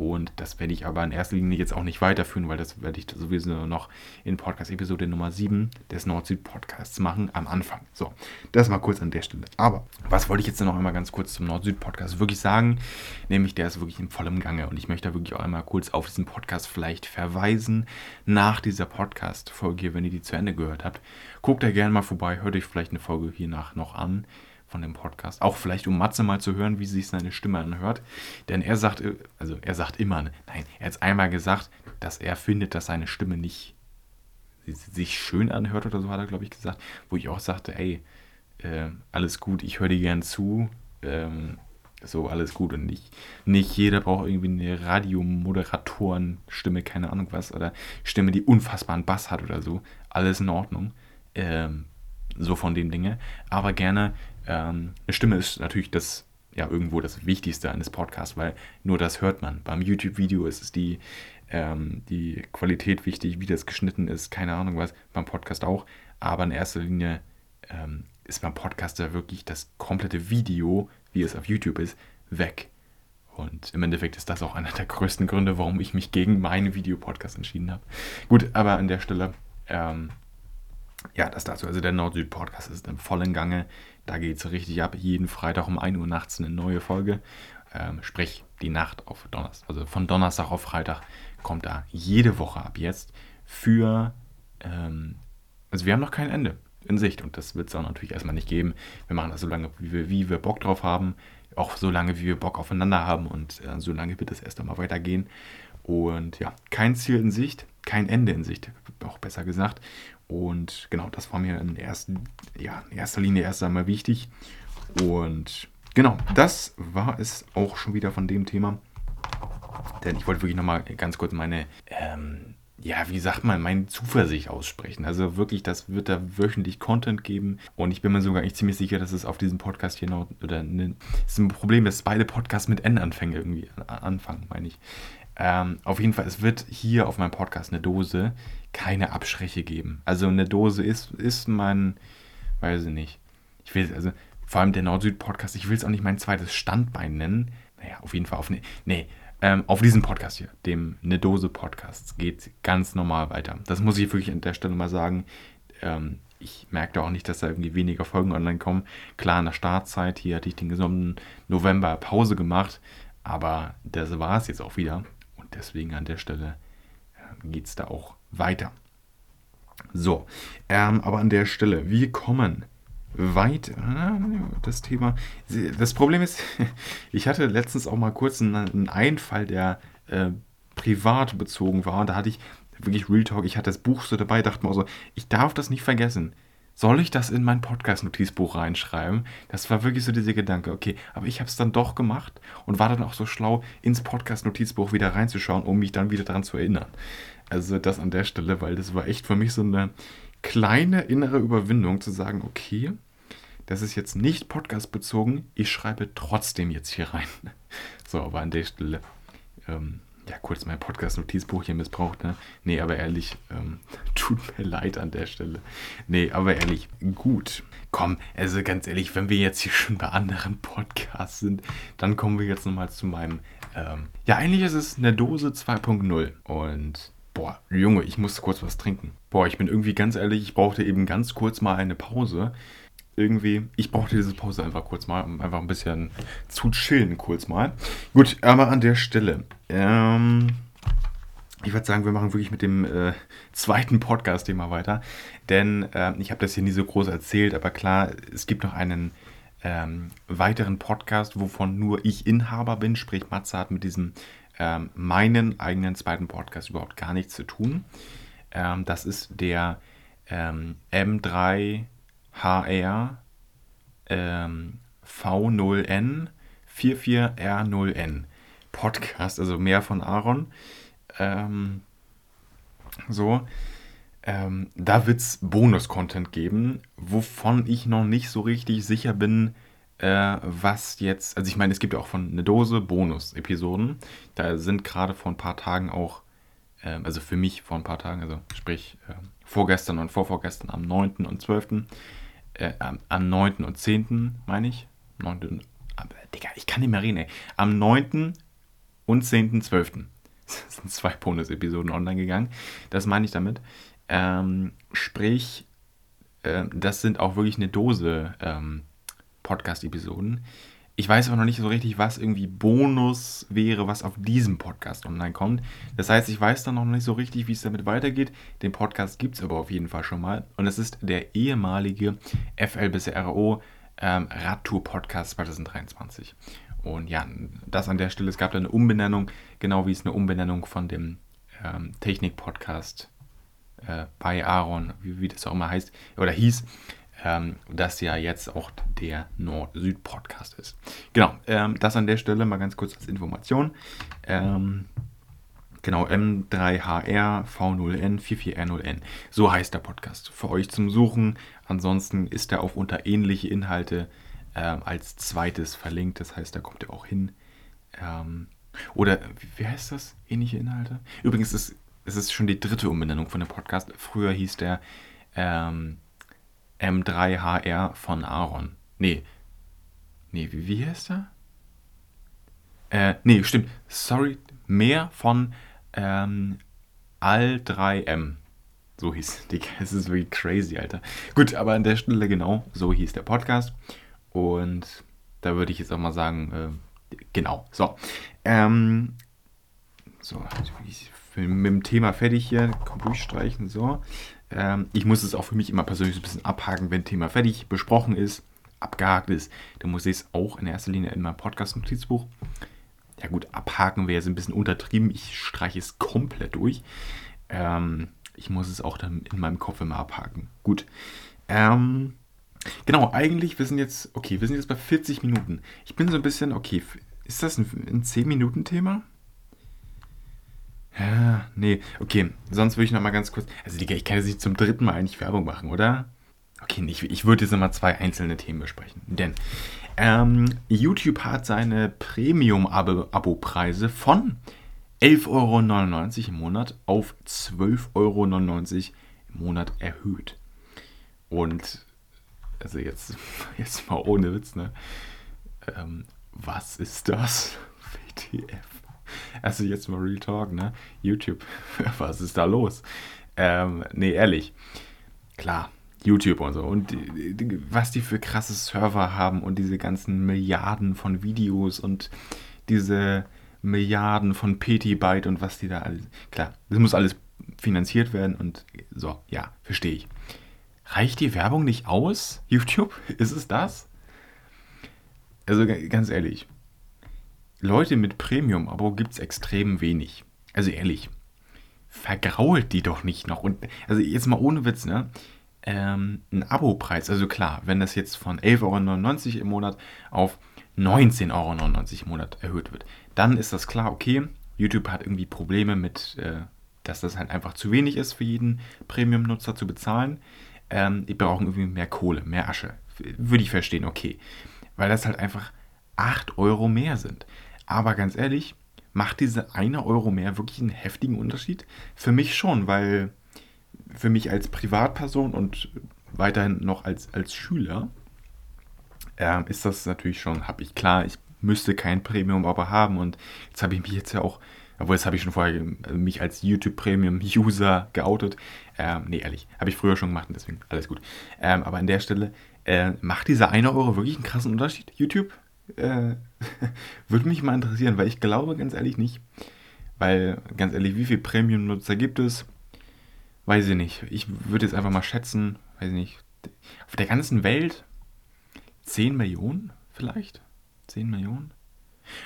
Und das werde ich aber in erster Linie jetzt auch nicht weiterführen, weil das werde ich sowieso noch in Podcast-Episode Nummer 7 des Nord-Süd-Podcasts machen am Anfang. So, das mal kurz an der Stelle. Aber was wollte ich jetzt noch einmal ganz kurz zum Nord-Süd-Podcast wirklich sagen? Nämlich, der ist wirklich in vollem Gange und ich möchte da wirklich auch einmal kurz auf diesen Podcast vielleicht verweisen. Nach dieser Podcast-Folge, wenn ihr die zu Ende gehört habt, guckt da gerne mal vorbei, hört euch vielleicht eine Folge hiernach noch an von dem Podcast. Auch vielleicht, um Matze mal zu hören, wie sich seine Stimme anhört. Denn er sagt, also er sagt immer, nein, er hat einmal gesagt, dass er findet, dass seine Stimme nicht sich schön anhört oder so, hat er, glaube ich, gesagt. Wo ich auch sagte, ey, äh, alles gut, ich höre dir gern zu. Ähm, so, alles gut. Und nicht, nicht jeder braucht irgendwie eine Radiomoderatorenstimme, keine Ahnung was, oder Stimme, die unfassbaren Bass hat oder so. Alles in Ordnung. Ähm, so von den Dingen. Aber gerne ähm, eine Stimme ist natürlich das, ja, irgendwo das Wichtigste eines Podcasts, weil nur das hört man. Beim YouTube-Video ist es die, ähm, die Qualität wichtig, wie das geschnitten ist, keine Ahnung was, beim Podcast auch. Aber in erster Linie ähm, ist beim Podcast ja wirklich das komplette Video, wie es auf YouTube ist, weg. Und im Endeffekt ist das auch einer der größten Gründe, warum ich mich gegen meinen Videopodcast entschieden habe. Gut, aber an der Stelle, ähm, ja, das dazu. Also der Nord-Süd-Podcast ist im vollen Gange. Da geht es richtig ab. Jeden Freitag um 1 Uhr nachts eine neue Folge. Ähm, sprich, die Nacht auf Donnerstag. Also von Donnerstag auf Freitag kommt da jede Woche ab jetzt für. Ähm, also wir haben noch kein Ende in Sicht und das wird es auch natürlich erstmal nicht geben. Wir machen das so lange, wie wir, wie wir Bock drauf haben. Auch so lange, wie wir Bock aufeinander haben und äh, so lange wird es erst einmal weitergehen. Und ja, kein Ziel in Sicht. kein Ende in Sicht, auch besser gesagt. Und genau, das war mir in, ersten, ja, in erster Linie erst einmal wichtig. Und genau, das war es auch schon wieder von dem Thema. Denn ich wollte wirklich nochmal ganz kurz meine, ähm, ja, wie sagt man, meine Zuversicht aussprechen. Also wirklich, das wird da wöchentlich Content geben. Und ich bin mir sogar eigentlich ziemlich sicher, dass es auf diesem Podcast hier noch, oder ne, es ist ein Problem, dass beide Podcasts mit N anfangen irgendwie, anfangen, meine ich. Ähm, auf jeden Fall, es wird hier auf meinem Podcast eine Dose keine Abschreche geben. Also eine Dose ist, ist mein, weiß ich nicht. Ich will, also vor allem der Nord-Süd-Podcast, ich will es auch nicht mein zweites Standbein nennen. Naja, auf jeden Fall auf, ne, nee, ähm, auf diesem Podcast hier, dem Eine Dose Podcast, geht ganz normal weiter. Das muss ich wirklich an der Stelle mal sagen. Ähm, ich merke auch nicht, dass da irgendwie weniger Folgen online kommen. Klar, in der Startzeit, hier hatte ich den gesamten November Pause gemacht, aber das war es jetzt auch wieder. Und deswegen an der Stelle äh, geht es da auch weiter. So, ähm, aber an der Stelle, wir kommen weit das Thema. Das Problem ist, (laughs) ich hatte letztens auch mal kurz einen Einfall, der äh, privat bezogen war. Da hatte ich wirklich Real Talk, ich hatte das Buch so dabei, dachte mir so, ich darf das nicht vergessen. Soll ich das in mein Podcast-Notizbuch reinschreiben? Das war wirklich so dieser Gedanke, okay, aber ich habe es dann doch gemacht und war dann auch so schlau, ins Podcast-Notizbuch wieder reinzuschauen, um mich dann wieder daran zu erinnern. Also das an der Stelle, weil das war echt für mich so eine kleine innere Überwindung zu sagen, okay, das ist jetzt nicht podcastbezogen, ich schreibe trotzdem jetzt hier rein. (laughs) So, aber an der Stelle, ähm, ja, kurz mein Podcast-Notizbuch hier missbraucht, ne? Nee, aber ehrlich, ähm, (laughs) tut mir leid an der Stelle. Nee, aber ehrlich, gut. Komm, also ganz ehrlich, wenn wir jetzt hier schon bei anderen Podcasts sind, dann kommen wir jetzt nochmal zu meinem, ähm, ja, eigentlich ist es eine Dose 2.0 und Boah, Junge, ich muss kurz was trinken. Boah, ich bin irgendwie ganz ehrlich, ich brauchte eben ganz kurz mal eine Pause irgendwie, ich brauchte diese Pause einfach kurz mal, um einfach ein bisschen zu chillen kurz mal. Gut, aber an der Stelle, ähm, ich würde sagen, wir machen wirklich mit dem äh, zweiten Podcast-Thema weiter, denn äh, ich habe das hier nie so groß erzählt, aber klar, es gibt noch einen ähm, weiteren Podcast, wovon nur ich Inhaber bin, sprich Matze hat mit diesem ähm, meinen eigenen zweiten Podcast überhaupt gar nichts zu tun. Ähm, das ist der ähm, M3 HR-V0N-44R0N. Ähm, Podcast, also mehr von Aaron. Ähm, so, ähm, da wird es Bonus-Content geben, wovon ich noch nicht so richtig sicher bin, äh, was jetzt. Also, ich meine, es gibt ja auch von eine Dose Bonus-Episoden. Da sind gerade vor ein paar Tagen auch äh, also für mich vor ein paar Tagen, also sprich äh, vorgestern und vorvorgestern am 9. und 12., äh, am, am 9. und 10. meine ich. 9. Aber, Digga, ich kann nicht mehr reden, ey. Am 9. und 10.12. (laughs) sind zwei Bonus-Episoden online gegangen. Das meine ich damit. Ähm, sprich, äh, das sind auch wirklich eine Dose ähm, Podcast-Episoden. Ich weiß aber noch nicht so richtig, was irgendwie Bonus wäre, was auf diesem Podcast online kommt. Das heißt, ich weiß dann noch nicht so richtig, wie es damit weitergeht. Den Podcast gibt es aber auf jeden Fall schon mal. Und es ist der ehemalige FL bis RO ähm, Radtour Podcast 2023. Und ja, das an der Stelle. Es gab da eine Umbenennung, genau wie es eine Umbenennung von dem ähm, Technik-Podcast äh, bei Aaron, wie, wie das auch immer heißt, oder hieß, ähm, das ja jetzt auch der Nord-Süd-Podcast ist. Genau, ähm, das an der Stelle mal ganz kurz als Information. Ähm, genau, M3HR V0N 44R0N. So heißt der Podcast. Für euch zum Suchen. Ansonsten ist er auch unter ähnliche Inhalte ähm, als zweites verlinkt. Das heißt, da kommt er auch hin. Ähm, oder wie heißt das? Ähnliche Inhalte? Übrigens ist es ist schon die dritte Umbenennung von dem Podcast. Früher hieß der ähm, M3HR von Aaron. Nee. Nee, wie, wie heißt er? Äh, nee, stimmt. Sorry, mehr von ähm, Al3M. So hieß (laughs) die. Es ist wirklich crazy, Alter. Gut, aber an der Stelle genau, so hieß der Podcast. Und da würde ich jetzt auch mal sagen, äh, genau. So. Ähm, so, ich bin mit dem Thema fertig hier. Komm, durchstreichen. So. Ähm, ich muss es auch für mich immer persönlich ein bisschen abhaken, wenn Thema fertig besprochen ist, abgehakt ist. Dann muss ich es auch in erster Linie in meinem Podcast-Notizbuch. Ja gut, abhaken wäre jetzt ein bisschen untertrieben. Ich streiche es komplett durch. Ähm, ich muss es auch dann in meinem Kopf immer abhaken. Gut. Ähm, genau, eigentlich, wir sind jetzt, okay, wir sind jetzt bei 40 Minuten. Ich bin so ein bisschen, okay, ist das ein, ein 10-Minuten-Thema? Ja, nee, okay, sonst würde ich noch mal ganz kurz, also Digga, ich kann jetzt nicht zum dritten Mal eigentlich Werbung machen, oder? Okay, ich, ich würde jetzt nochmal zwei einzelne Themen besprechen. Denn ähm, YouTube hat seine Premium-Abo-Preise von 11,99 Euro im Monat auf 12,99 Euro im Monat erhöht. Und also jetzt, (laughs) jetzt mal ohne Witz, ne? Ähm, was ist das? WTF. (laughs) Also jetzt mal Real Talk, ne? YouTube, (laughs) was ist da los? Ähm, nee, ehrlich. Klar, YouTube und so. Und was die für krasse Server haben und diese ganzen Milliarden von Videos und diese Milliarden von Petabyte und was die da alles. Klar, das muss alles finanziert werden und so, ja, verstehe ich. Reicht die Werbung nicht aus? (laughs) YouTube? Ist es das? Also ganz ehrlich, Leute mit Premium-Abo gibt es extrem wenig. Also ehrlich, vergrault die doch nicht noch. Und also jetzt mal ohne Witz, ne? ähm, ein Abo-Preis. Also klar, wenn das jetzt von 11,99 Euro im Monat auf 19,99 Euro im Monat erhöht wird, dann ist das klar, okay, YouTube hat irgendwie Probleme mit, äh, dass das halt einfach zu wenig ist für jeden Premium-Nutzer zu bezahlen. Ähm, die brauchen irgendwie mehr Kohle, mehr Asche. Würde ich verstehen, okay. Weil das halt einfach 8 Euro mehr sind. Aber ganz ehrlich, macht diese eine Euro mehr wirklich einen heftigen Unterschied? Für mich schon, weil für mich als Privatperson und weiterhin noch als, als Schüler äh, ist das natürlich schon, habe ich klar, ich müsste kein Premium aber haben und jetzt habe ich mich jetzt ja auch, obwohl das habe ich schon vorher mich als YouTube Premium User geoutet. Ähm, nee, ehrlich, habe ich früher schon gemacht und deswegen alles gut. Ähm, aber an der Stelle, äh, macht dieser eine Euro wirklich einen krassen Unterschied? YouTube? Äh, (laughs) würde mich mal interessieren, weil ich glaube ganz ehrlich nicht. Weil, ganz ehrlich, wie viele Premium-Nutzer gibt es? weiß ich nicht. Ich würde jetzt einfach mal schätzen, weiß ich nicht, auf der ganzen Welt 10 Millionen vielleicht? 10 Millionen?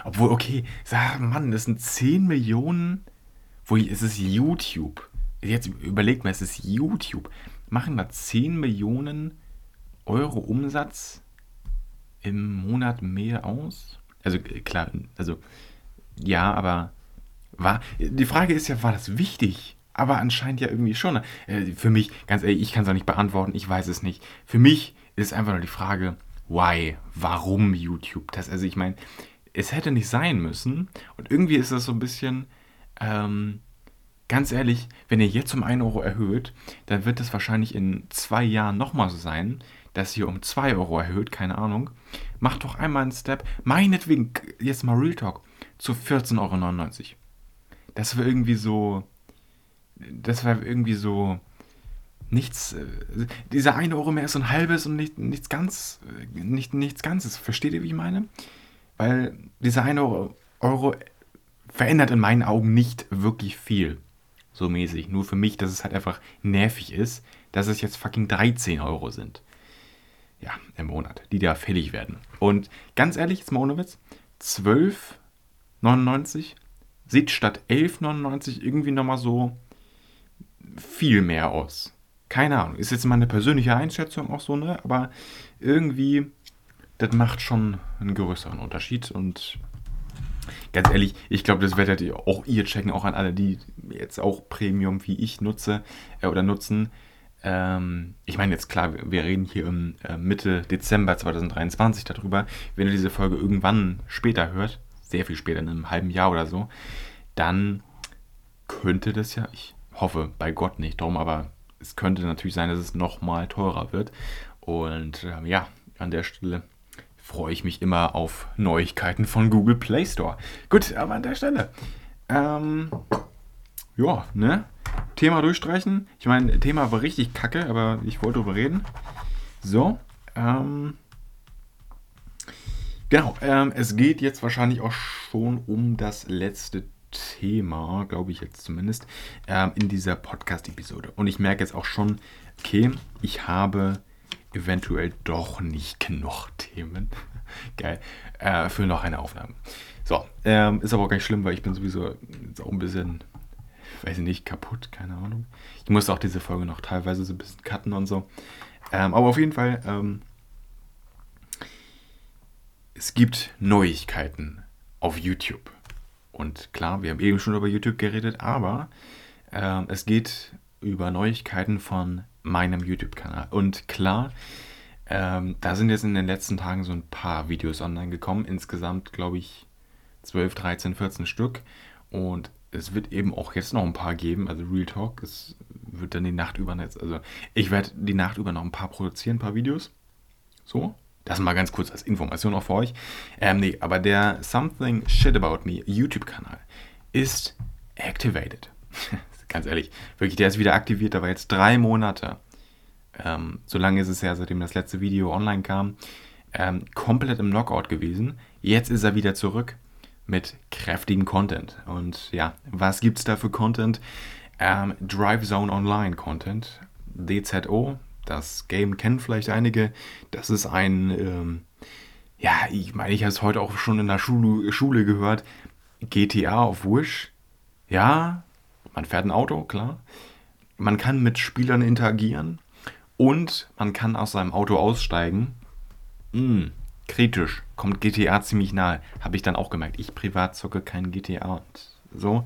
Obwohl, okay, sag, Mann, das sind 10 Millionen. Wo ist es YouTube? Jetzt überlegt mal, es ist YouTube. Machen da 10 Millionen Euro Umsatz im Monat mehr aus? Also klar, also ja, aber war die Frage ist ja, war das wichtig? aber anscheinend ja irgendwie schon. Äh, für mich, ganz ehrlich, ich kann es auch nicht beantworten, ich weiß es nicht. Für mich ist einfach nur die Frage, why? Warum YouTube? Das, also ich meine, es hätte nicht sein müssen. Und irgendwie ist das so ein bisschen, ähm, ganz ehrlich, wenn ihr jetzt um 1 Euro erhöht, dann wird es wahrscheinlich in zwei Jahren nochmal so sein, dass ihr um 2 Euro erhöht, keine Ahnung. Macht doch einmal einen Step, meinetwegen, jetzt mal Real Talk, zu 14,99 Euro. Das wäre irgendwie so, das war irgendwie so nichts, äh, dieser eine Euro mehr ist so ein halbes und nicht, nichts ganz, äh, nicht, nichts Ganzes. Versteht ihr, wie ich meine? Weil dieser eine Euro, Euro verändert in meinen Augen nicht wirklich viel. So mäßig. Nur für mich, dass es halt einfach nervig ist, dass es jetzt fucking 13 Euro sind. Ja, im Monat, die da fällig werden. Und ganz ehrlich, jetzt mal ohne Witz, 12,99 sieht statt 11,99 irgendwie nochmal so viel mehr aus. Keine Ahnung, ist jetzt meine persönliche Einschätzung auch so, ne? Aber irgendwie, das macht schon einen größeren Unterschied und ganz ehrlich, ich glaube, das werdet ihr auch ihr checken, auch an alle, die jetzt auch Premium wie ich nutze äh, oder nutzen. Ähm, ich meine jetzt klar, wir reden hier im äh, Mitte Dezember 2023 darüber. Wenn ihr diese Folge irgendwann später hört, sehr viel später, in einem halben Jahr oder so, dann könnte das ja, ich hoffe bei Gott nicht drum, aber es könnte natürlich sein, dass es nochmal teurer wird. Und äh, ja, an der Stelle freue ich mich immer auf Neuigkeiten von Google Play Store. Gut, aber an der Stelle. Ähm, ja, ne? Thema durchstreichen. Ich meine, Thema war richtig kacke, aber ich wollte drüber reden. So, ähm, Genau, ähm, es geht jetzt wahrscheinlich auch schon um das letzte Thema, glaube ich jetzt zumindest, äh, in dieser Podcast-Episode. Und ich merke jetzt auch schon, okay, ich habe eventuell doch nicht genug Themen. (laughs) Geil. Äh, für noch eine Aufnahme. So, ähm, ist aber auch gar nicht schlimm, weil ich bin sowieso jetzt auch ein bisschen weiß ich nicht, kaputt, keine Ahnung. Ich musste auch diese Folge noch teilweise so ein bisschen cutten und so. Ähm, aber auf jeden Fall, ähm, es gibt Neuigkeiten auf YouTube. Und klar, wir haben eben schon über YouTube geredet, aber äh, es geht über Neuigkeiten von meinem YouTube-Kanal. Und klar, ähm, da sind jetzt in den letzten Tagen so ein paar Videos online gekommen. Insgesamt, glaube ich, 12, 13, 14 Stück. Und es wird eben auch jetzt noch ein paar geben. Also Real Talk, es wird dann die Nacht über jetzt. Also ich werde die Nacht über noch ein paar produzieren, ein paar Videos. So. Das mal ganz kurz als Information auch für euch. Ähm, nee, aber der Something Shit About Me YouTube-Kanal ist activated. (laughs) ganz ehrlich, wirklich, der ist wieder aktiviert. War jetzt drei Monate ähm, so lange ist es ja, seitdem das letzte Video online kam, ähm, komplett im Knockout gewesen. Jetzt ist er wieder zurück mit kräftigem Content. Und ja, was gibt es da für Content? Ähm, Drive Zone Online Content, DZO, das Game kennen vielleicht einige. Das ist ein, ähm, ja, ich meine, ich habe es heute auch schon in der Schule, Schule gehört. GTA auf Wish. Ja, man fährt ein Auto, klar. Man kann mit Spielern interagieren. Und man kann aus seinem Auto aussteigen. Hm, kritisch. Kommt GTA ziemlich nahe. Habe ich dann auch gemerkt. Ich privat zocke kein GTA und so.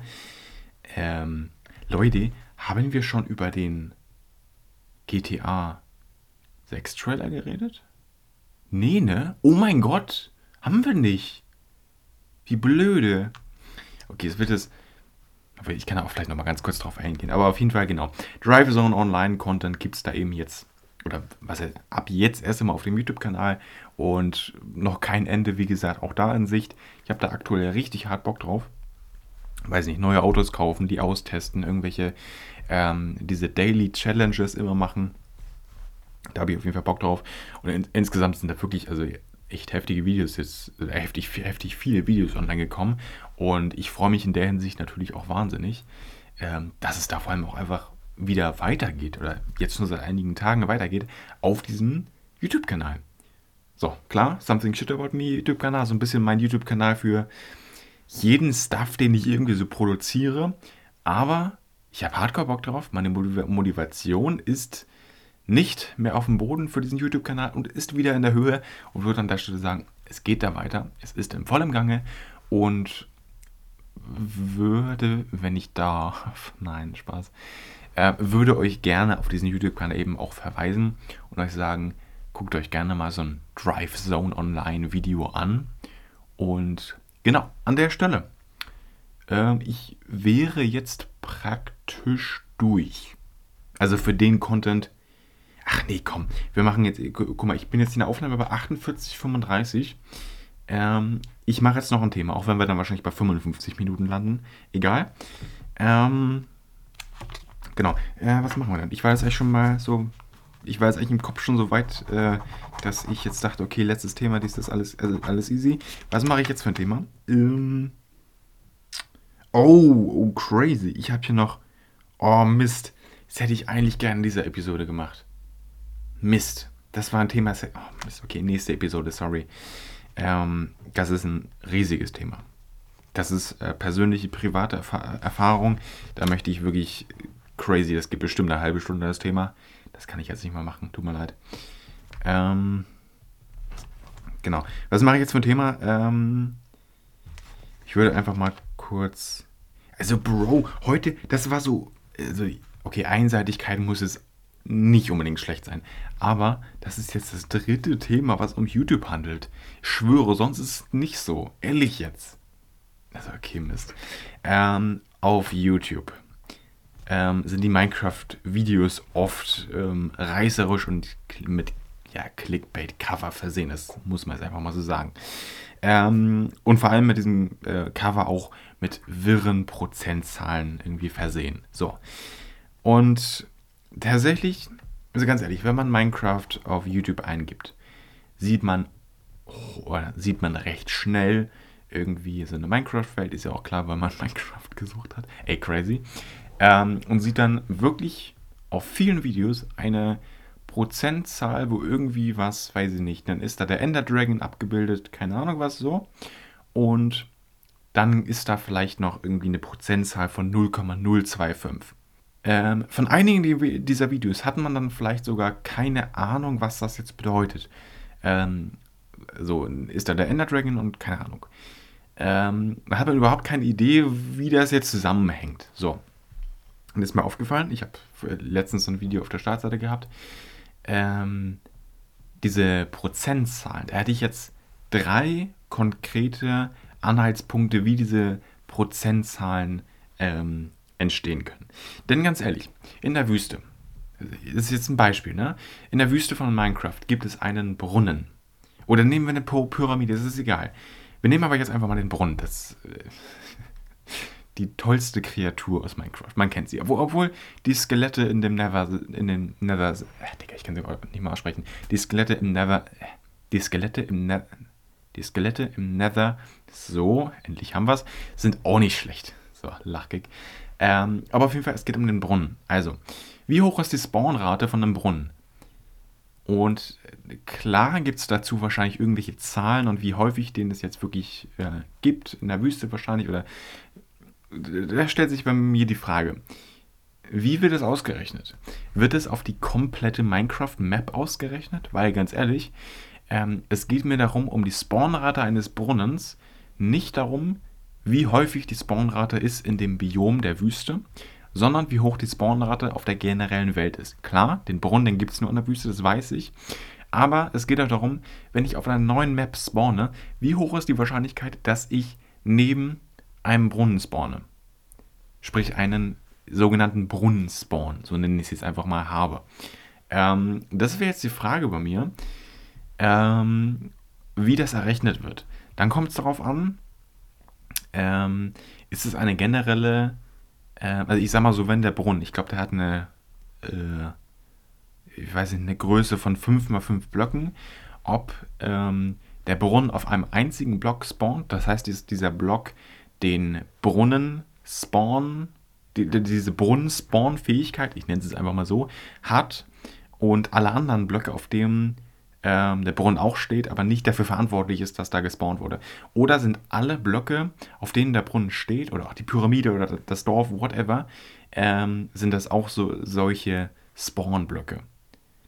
Ähm, Leute, haben wir schon über den GTA 6 Trailer geredet? Nee, ne? Oh mein Gott. Haben wir nicht. Wie blöde. Okay, es wird es ich kann auch vielleicht nochmal ganz kurz drauf eingehen. Aber auf jeden Fall, genau. Drive Zone Online Content gibt es da eben jetzt. Oder was ab jetzt erst einmal auf dem YouTube-Kanal. Und noch kein Ende, wie gesagt, auch da in Sicht. Ich habe da aktuell richtig hart Bock drauf. Weiß nicht, neue Autos kaufen, die austesten, irgendwelche, ähm, diese Daily Challenges immer machen. Da habe ich auf jeden Fall Bock drauf. Und in, insgesamt sind da wirklich, also echt heftige Videos jetzt, äh, heftig, heftig viele Videos online gekommen. Und ich freue mich in der Hinsicht natürlich auch wahnsinnig, ähm, dass es da vor allem auch einfach wieder weitergeht oder jetzt nur seit einigen Tagen weitergeht auf diesem YouTube-Kanal. So, klar, Something Shit About Me YouTube-Kanal, so ein bisschen mein YouTube-Kanal für jeden Stuff, den ich irgendwie so produziere. Aber ich habe Hardcore Bock drauf. Meine Motivation ist nicht mehr auf dem Boden für diesen YouTube-Kanal und ist wieder in der Höhe und würde an der Stelle sagen, es geht da weiter, es ist im vollen Gange und würde, wenn ich darf, (laughs) nein, Spaß, äh, würde euch gerne auf diesen YouTube-Kanal eben auch verweisen und euch sagen, guckt euch gerne mal so ein Drive Zone Online Video an. Und genau, an der Stelle, äh, ich wäre jetzt praktisch durch. Also für den Content, Ach nee, komm. Wir machen jetzt. Guck mal, ich bin jetzt in der Aufnahme bei 48,35. Ähm, ich mache jetzt noch ein Thema, auch wenn wir dann wahrscheinlich bei 55 Minuten landen. Egal. Ähm, genau. Äh, was machen wir denn? Ich war jetzt eigentlich schon mal so. Ich war jetzt eigentlich im Kopf schon so weit, äh, dass ich jetzt dachte, okay, letztes Thema, dies ist alles, also alles easy. Was mache ich jetzt für ein Thema? Ähm, oh, oh, crazy. Ich habe hier noch. Oh, Mist. Das hätte ich eigentlich gerne in dieser Episode gemacht. Mist. Das war ein Thema. Oh, Mist. Okay, nächste Episode, sorry. Ähm, das ist ein riesiges Thema. Das ist äh, persönliche, private Erf Erfahrung. Da möchte ich wirklich crazy. Das gibt bestimmt eine halbe Stunde das Thema. Das kann ich jetzt nicht mal machen. Tut mir leid. Ähm, genau. Was mache ich jetzt für ein Thema? Ähm, ich würde einfach mal kurz. Also, Bro, heute, das war so. Also, okay, Einseitigkeit muss es nicht unbedingt schlecht sein. Aber das ist jetzt das dritte Thema, was um YouTube handelt. Ich schwöre, sonst ist es nicht so. Ehrlich jetzt. Also, okay, Mist. Ähm, auf YouTube ähm, sind die Minecraft-Videos oft ähm, reißerisch und mit ja, Clickbait-Cover versehen. Das muss man jetzt einfach mal so sagen. Ähm, und vor allem mit diesem äh, Cover auch mit wirren Prozentzahlen irgendwie versehen. So. Und tatsächlich, also ganz ehrlich, wenn man Minecraft auf YouTube eingibt, sieht man, oh, sieht man recht schnell irgendwie so eine Minecraft-Welt, ist ja auch klar, weil man (laughs) Minecraft gesucht hat. Ey, crazy. Ähm, und sieht dann wirklich auf vielen Videos eine Prozentzahl, wo irgendwie was, weiß ich nicht, dann ist da der Ender Dragon abgebildet, keine Ahnung was so. Und dann ist da vielleicht noch irgendwie eine Prozentzahl von 0,025. Ähm, von einigen dieser Videos hat man dann vielleicht sogar keine Ahnung, was das jetzt bedeutet. Ähm, so, ist da der Ender Dragon und keine Ahnung. Ähm, da hat man überhaupt keine Idee, wie das jetzt zusammenhängt. So. Und ist mir aufgefallen, ich habe letztens so ein Video auf der Startseite gehabt, ähm, diese Prozentzahlen, da hatte ich jetzt drei konkrete Anhaltspunkte, wie diese Prozentzahlen ähm, entstehen können. Denn ganz ehrlich, in der Wüste, das ist jetzt ein Beispiel, ne? In der Wüste von Minecraft gibt es einen Brunnen. Oder nehmen wir eine Pyramide, das ist egal. Wir nehmen aber jetzt einfach mal den Brunnen. Das äh, (laughs) die tollste Kreatur aus Minecraft. Man kennt sie. Obwohl die Skelette in dem Never, in dem Nether, äh, Digga, ich kann sie nicht mal aussprechen. Die Skelette im Never, äh, die Skelette im Nether, die Skelette im Nether, so, endlich haben wir es, sind auch nicht schlecht. So, lachig. Ähm, aber auf jeden Fall, es geht um den Brunnen. Also, wie hoch ist die Spawnrate von einem Brunnen? Und klar gibt es dazu wahrscheinlich irgendwelche Zahlen und wie häufig den es jetzt wirklich äh, gibt, in der Wüste wahrscheinlich, oder da stellt sich bei mir die Frage, wie wird es ausgerechnet? Wird es auf die komplette Minecraft-Map ausgerechnet? Weil ganz ehrlich, ähm, es geht mir darum, um die Spawnrate eines Brunnens, nicht darum, wie häufig die Spawnrate ist in dem Biom der Wüste, sondern wie hoch die Spawnrate auf der generellen Welt ist. Klar, den Brunnen, gibt es nur in der Wüste, das weiß ich. Aber es geht auch darum, wenn ich auf einer neuen Map spawne, wie hoch ist die Wahrscheinlichkeit, dass ich neben einem Brunnen spawne. Sprich einen sogenannten Brunnenspawn, so nenne ich es jetzt einfach mal, habe. Ähm, das wäre jetzt die Frage bei mir, ähm, wie das errechnet wird. Dann kommt es darauf an, ähm, ist es eine generelle, äh, also ich sag mal so, wenn der Brunnen, ich glaube, der hat eine, äh, ich weiß nicht, eine Größe von 5 mal 5 Blöcken, ob ähm, der Brunnen auf einem einzigen Block spawnt, das heißt, dieser Block den Brunnen spawn, die, diese Brunnen-Spawn-Fähigkeit, ich nenne es einfach mal so, hat und alle anderen Blöcke, auf denen ähm, der Brunnen auch steht, aber nicht dafür verantwortlich ist, dass da gespawnt wurde. Oder sind alle Blöcke, auf denen der Brunnen steht, oder auch die Pyramide oder das Dorf, whatever, ähm, sind das auch so solche Spawn-Blöcke.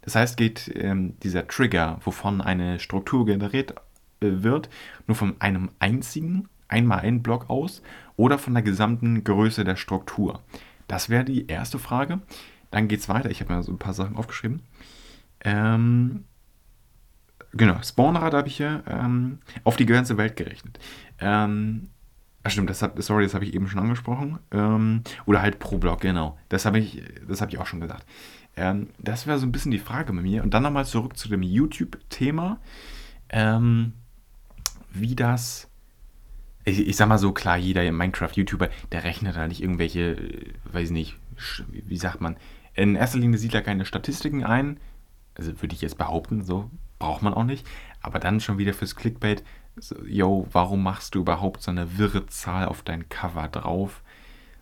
Das heißt, geht ähm, dieser Trigger, wovon eine Struktur generiert äh, wird, nur von einem einzigen einmal einen Block aus oder von der gesamten Größe der Struktur? Das wäre die erste Frage. Dann geht es weiter. Ich habe mir so ein paar Sachen aufgeschrieben. Ähm, genau, Spawnrate habe ich hier ähm, auf die ganze Welt gerechnet. Ähm, Ach stimmt, das hab, sorry, das habe ich eben schon angesprochen. Ähm, oder halt pro Block, genau. Das habe ich, hab ich auch schon gesagt. Ähm, das wäre so ein bisschen die Frage bei mir. Und dann nochmal zurück zu dem YouTube-Thema. Ähm, wie das ich, ich sag mal so, klar, jeder Minecraft-YouTuber, der rechnet da nicht irgendwelche, äh, weiß nicht, wie sagt man, in erster Linie sieht er keine Statistiken ein, also würde ich jetzt behaupten, so braucht man auch nicht, aber dann schon wieder fürs Clickbait, so, yo, warum machst du überhaupt so eine wirre Zahl auf dein Cover drauf,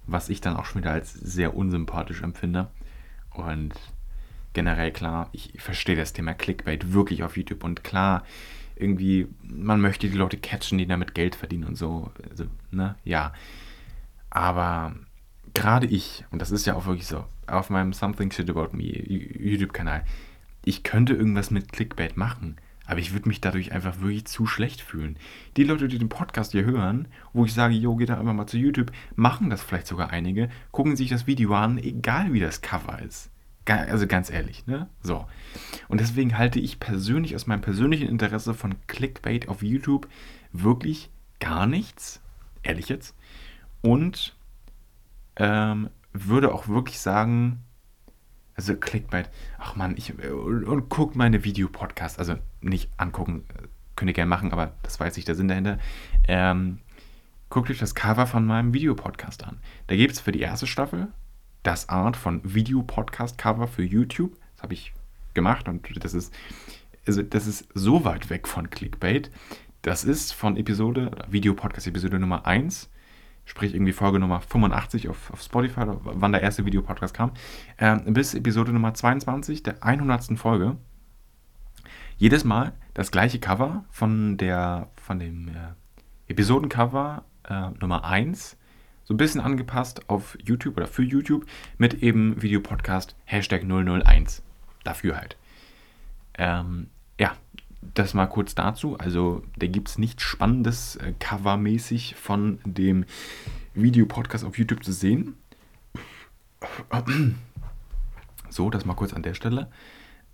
was ich dann auch schon wieder als sehr unsympathisch empfinde. Und generell klar, ich verstehe das Thema Clickbait wirklich auf YouTube. Und klar, irgendwie, man möchte die Leute catchen, die damit Geld verdienen und so. Also, ne, ja. Aber gerade ich, und das ist ja auch wirklich so, auf meinem Something Shit About Me YouTube-Kanal, ich könnte irgendwas mit Clickbait machen, aber ich würde mich dadurch einfach wirklich zu schlecht fühlen. Die Leute, die den Podcast hier hören, wo ich sage, jo, geht da einfach mal zu YouTube, machen das vielleicht sogar einige, gucken sich das Video an, egal wie das Cover ist. Also ganz ehrlich, ne? So. Und deswegen halte ich persönlich aus meinem persönlichen Interesse von Clickbait auf YouTube wirklich gar nichts. Ehrlich jetzt. Und ähm, würde auch wirklich sagen, also Clickbait, ach man, ich und, und guckt meine Videopodcasts, also nicht angucken, könnt ihr gerne machen, aber das weiß ich der Sinn dahinter. Ähm, guckt euch das Cover von meinem Videopodcast an. Da gibt es für die erste Staffel das Art von Video-Podcast-Cover für YouTube. Das habe ich gemacht und das ist, also das ist so weit weg von Clickbait. Das ist von Episode, Video-Podcast-Episode Nummer 1, sprich irgendwie Folge Nummer 85 auf, auf Spotify, wann der erste Videopodcast kam, äh, bis Episode Nummer 22, der 100. Folge. Jedes Mal das gleiche Cover von, der, von dem äh, Episodencover äh, Nummer 1, so ein bisschen angepasst auf YouTube oder für YouTube mit eben Videopodcast Hashtag 001. Dafür halt. Ähm, ja, das mal kurz dazu. Also, da gibt es nichts Spannendes äh, covermäßig von dem Videopodcast auf YouTube zu sehen. So, das mal kurz an der Stelle.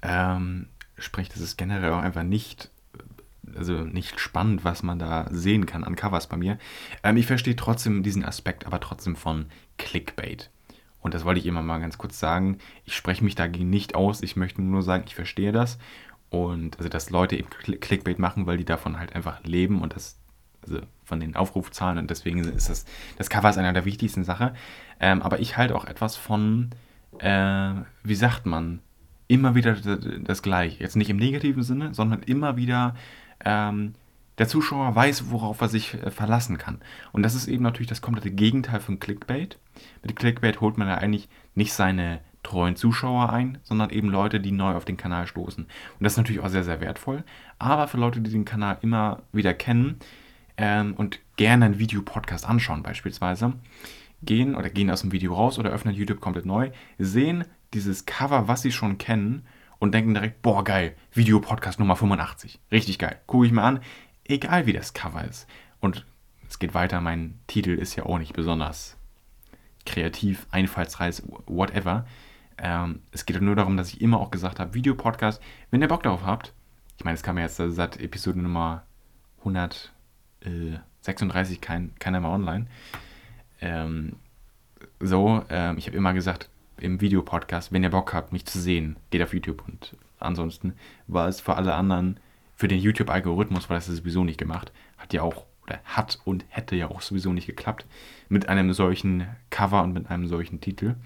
Ähm, sprich, das ist generell auch einfach nicht, also nicht spannend, was man da sehen kann an Covers bei mir. Ähm, ich verstehe trotzdem diesen Aspekt, aber trotzdem von Clickbait. Und das wollte ich immer mal ganz kurz sagen. Ich spreche mich dagegen nicht aus. Ich möchte nur sagen, ich verstehe das. Und also, dass Leute eben Clickbait machen, weil die davon halt einfach leben und das, also von den Aufrufzahlen und deswegen ist das, das Cover ist einer der wichtigsten Sachen. Ähm, aber ich halte auch etwas von, äh, wie sagt man, immer wieder das Gleiche. Jetzt nicht im negativen Sinne, sondern immer wieder ähm, der Zuschauer weiß, worauf er sich äh, verlassen kann. Und das ist eben natürlich das komplette Gegenteil von Clickbait. Mit Clickbait holt man ja eigentlich nicht seine treuen Zuschauer ein, sondern eben Leute, die neu auf den Kanal stoßen. Und das ist natürlich auch sehr, sehr wertvoll. Aber für Leute, die den Kanal immer wieder kennen ähm, und gerne einen Videopodcast anschauen beispielsweise, gehen oder gehen aus dem Video raus oder öffnen YouTube komplett neu, sehen dieses Cover, was sie schon kennen und denken direkt, boah, geil, Videopodcast Nummer 85. Richtig geil. Gucke ich mal an, egal wie das Cover ist. Und es geht weiter, mein Titel ist ja auch nicht besonders kreativ, einfallsreich, whatever. Ähm, es geht nur darum, dass ich immer auch gesagt habe, Videopodcast, wenn ihr Bock darauf habt, ich meine, es kam ja jetzt seit Episode Nummer 136 kein, keiner mehr online. Ähm, so, ähm, ich habe immer gesagt, im Videopodcast, wenn ihr Bock habt, mich zu sehen, geht auf YouTube. Und ansonsten war es für alle anderen, für den YouTube-Algorithmus war das sowieso nicht gemacht. Hat ja auch, oder hat und hätte ja auch sowieso nicht geklappt mit einem solchen Cover und mit einem solchen Titel.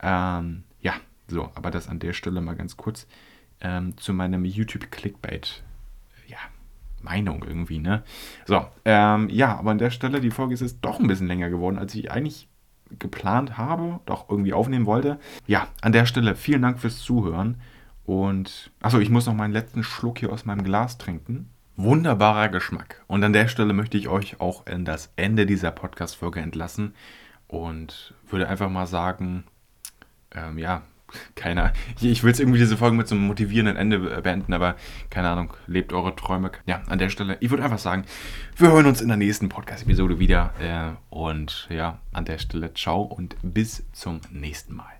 Ähm, ja, so, aber das an der Stelle mal ganz kurz ähm, zu meinem YouTube-Clickbait. Ja, Meinung irgendwie, ne? So, ähm, ja, aber an der Stelle, die Folge ist jetzt doch ein bisschen länger geworden, als ich eigentlich geplant habe, doch irgendwie aufnehmen wollte. Ja, an der Stelle vielen Dank fürs Zuhören. Und, achso, ich muss noch meinen letzten Schluck hier aus meinem Glas trinken. Wunderbarer Geschmack. Und an der Stelle möchte ich euch auch in das Ende dieser Podcast-Folge entlassen und würde einfach mal sagen, ähm, ja, keiner. Ich will jetzt irgendwie diese Folge mit so einem motivierenden Ende beenden, aber keine Ahnung, lebt eure Träume. Ja, an der Stelle, ich würde einfach sagen, wir hören uns in der nächsten Podcast-Episode wieder. Äh, und ja, an der Stelle, ciao und bis zum nächsten Mal.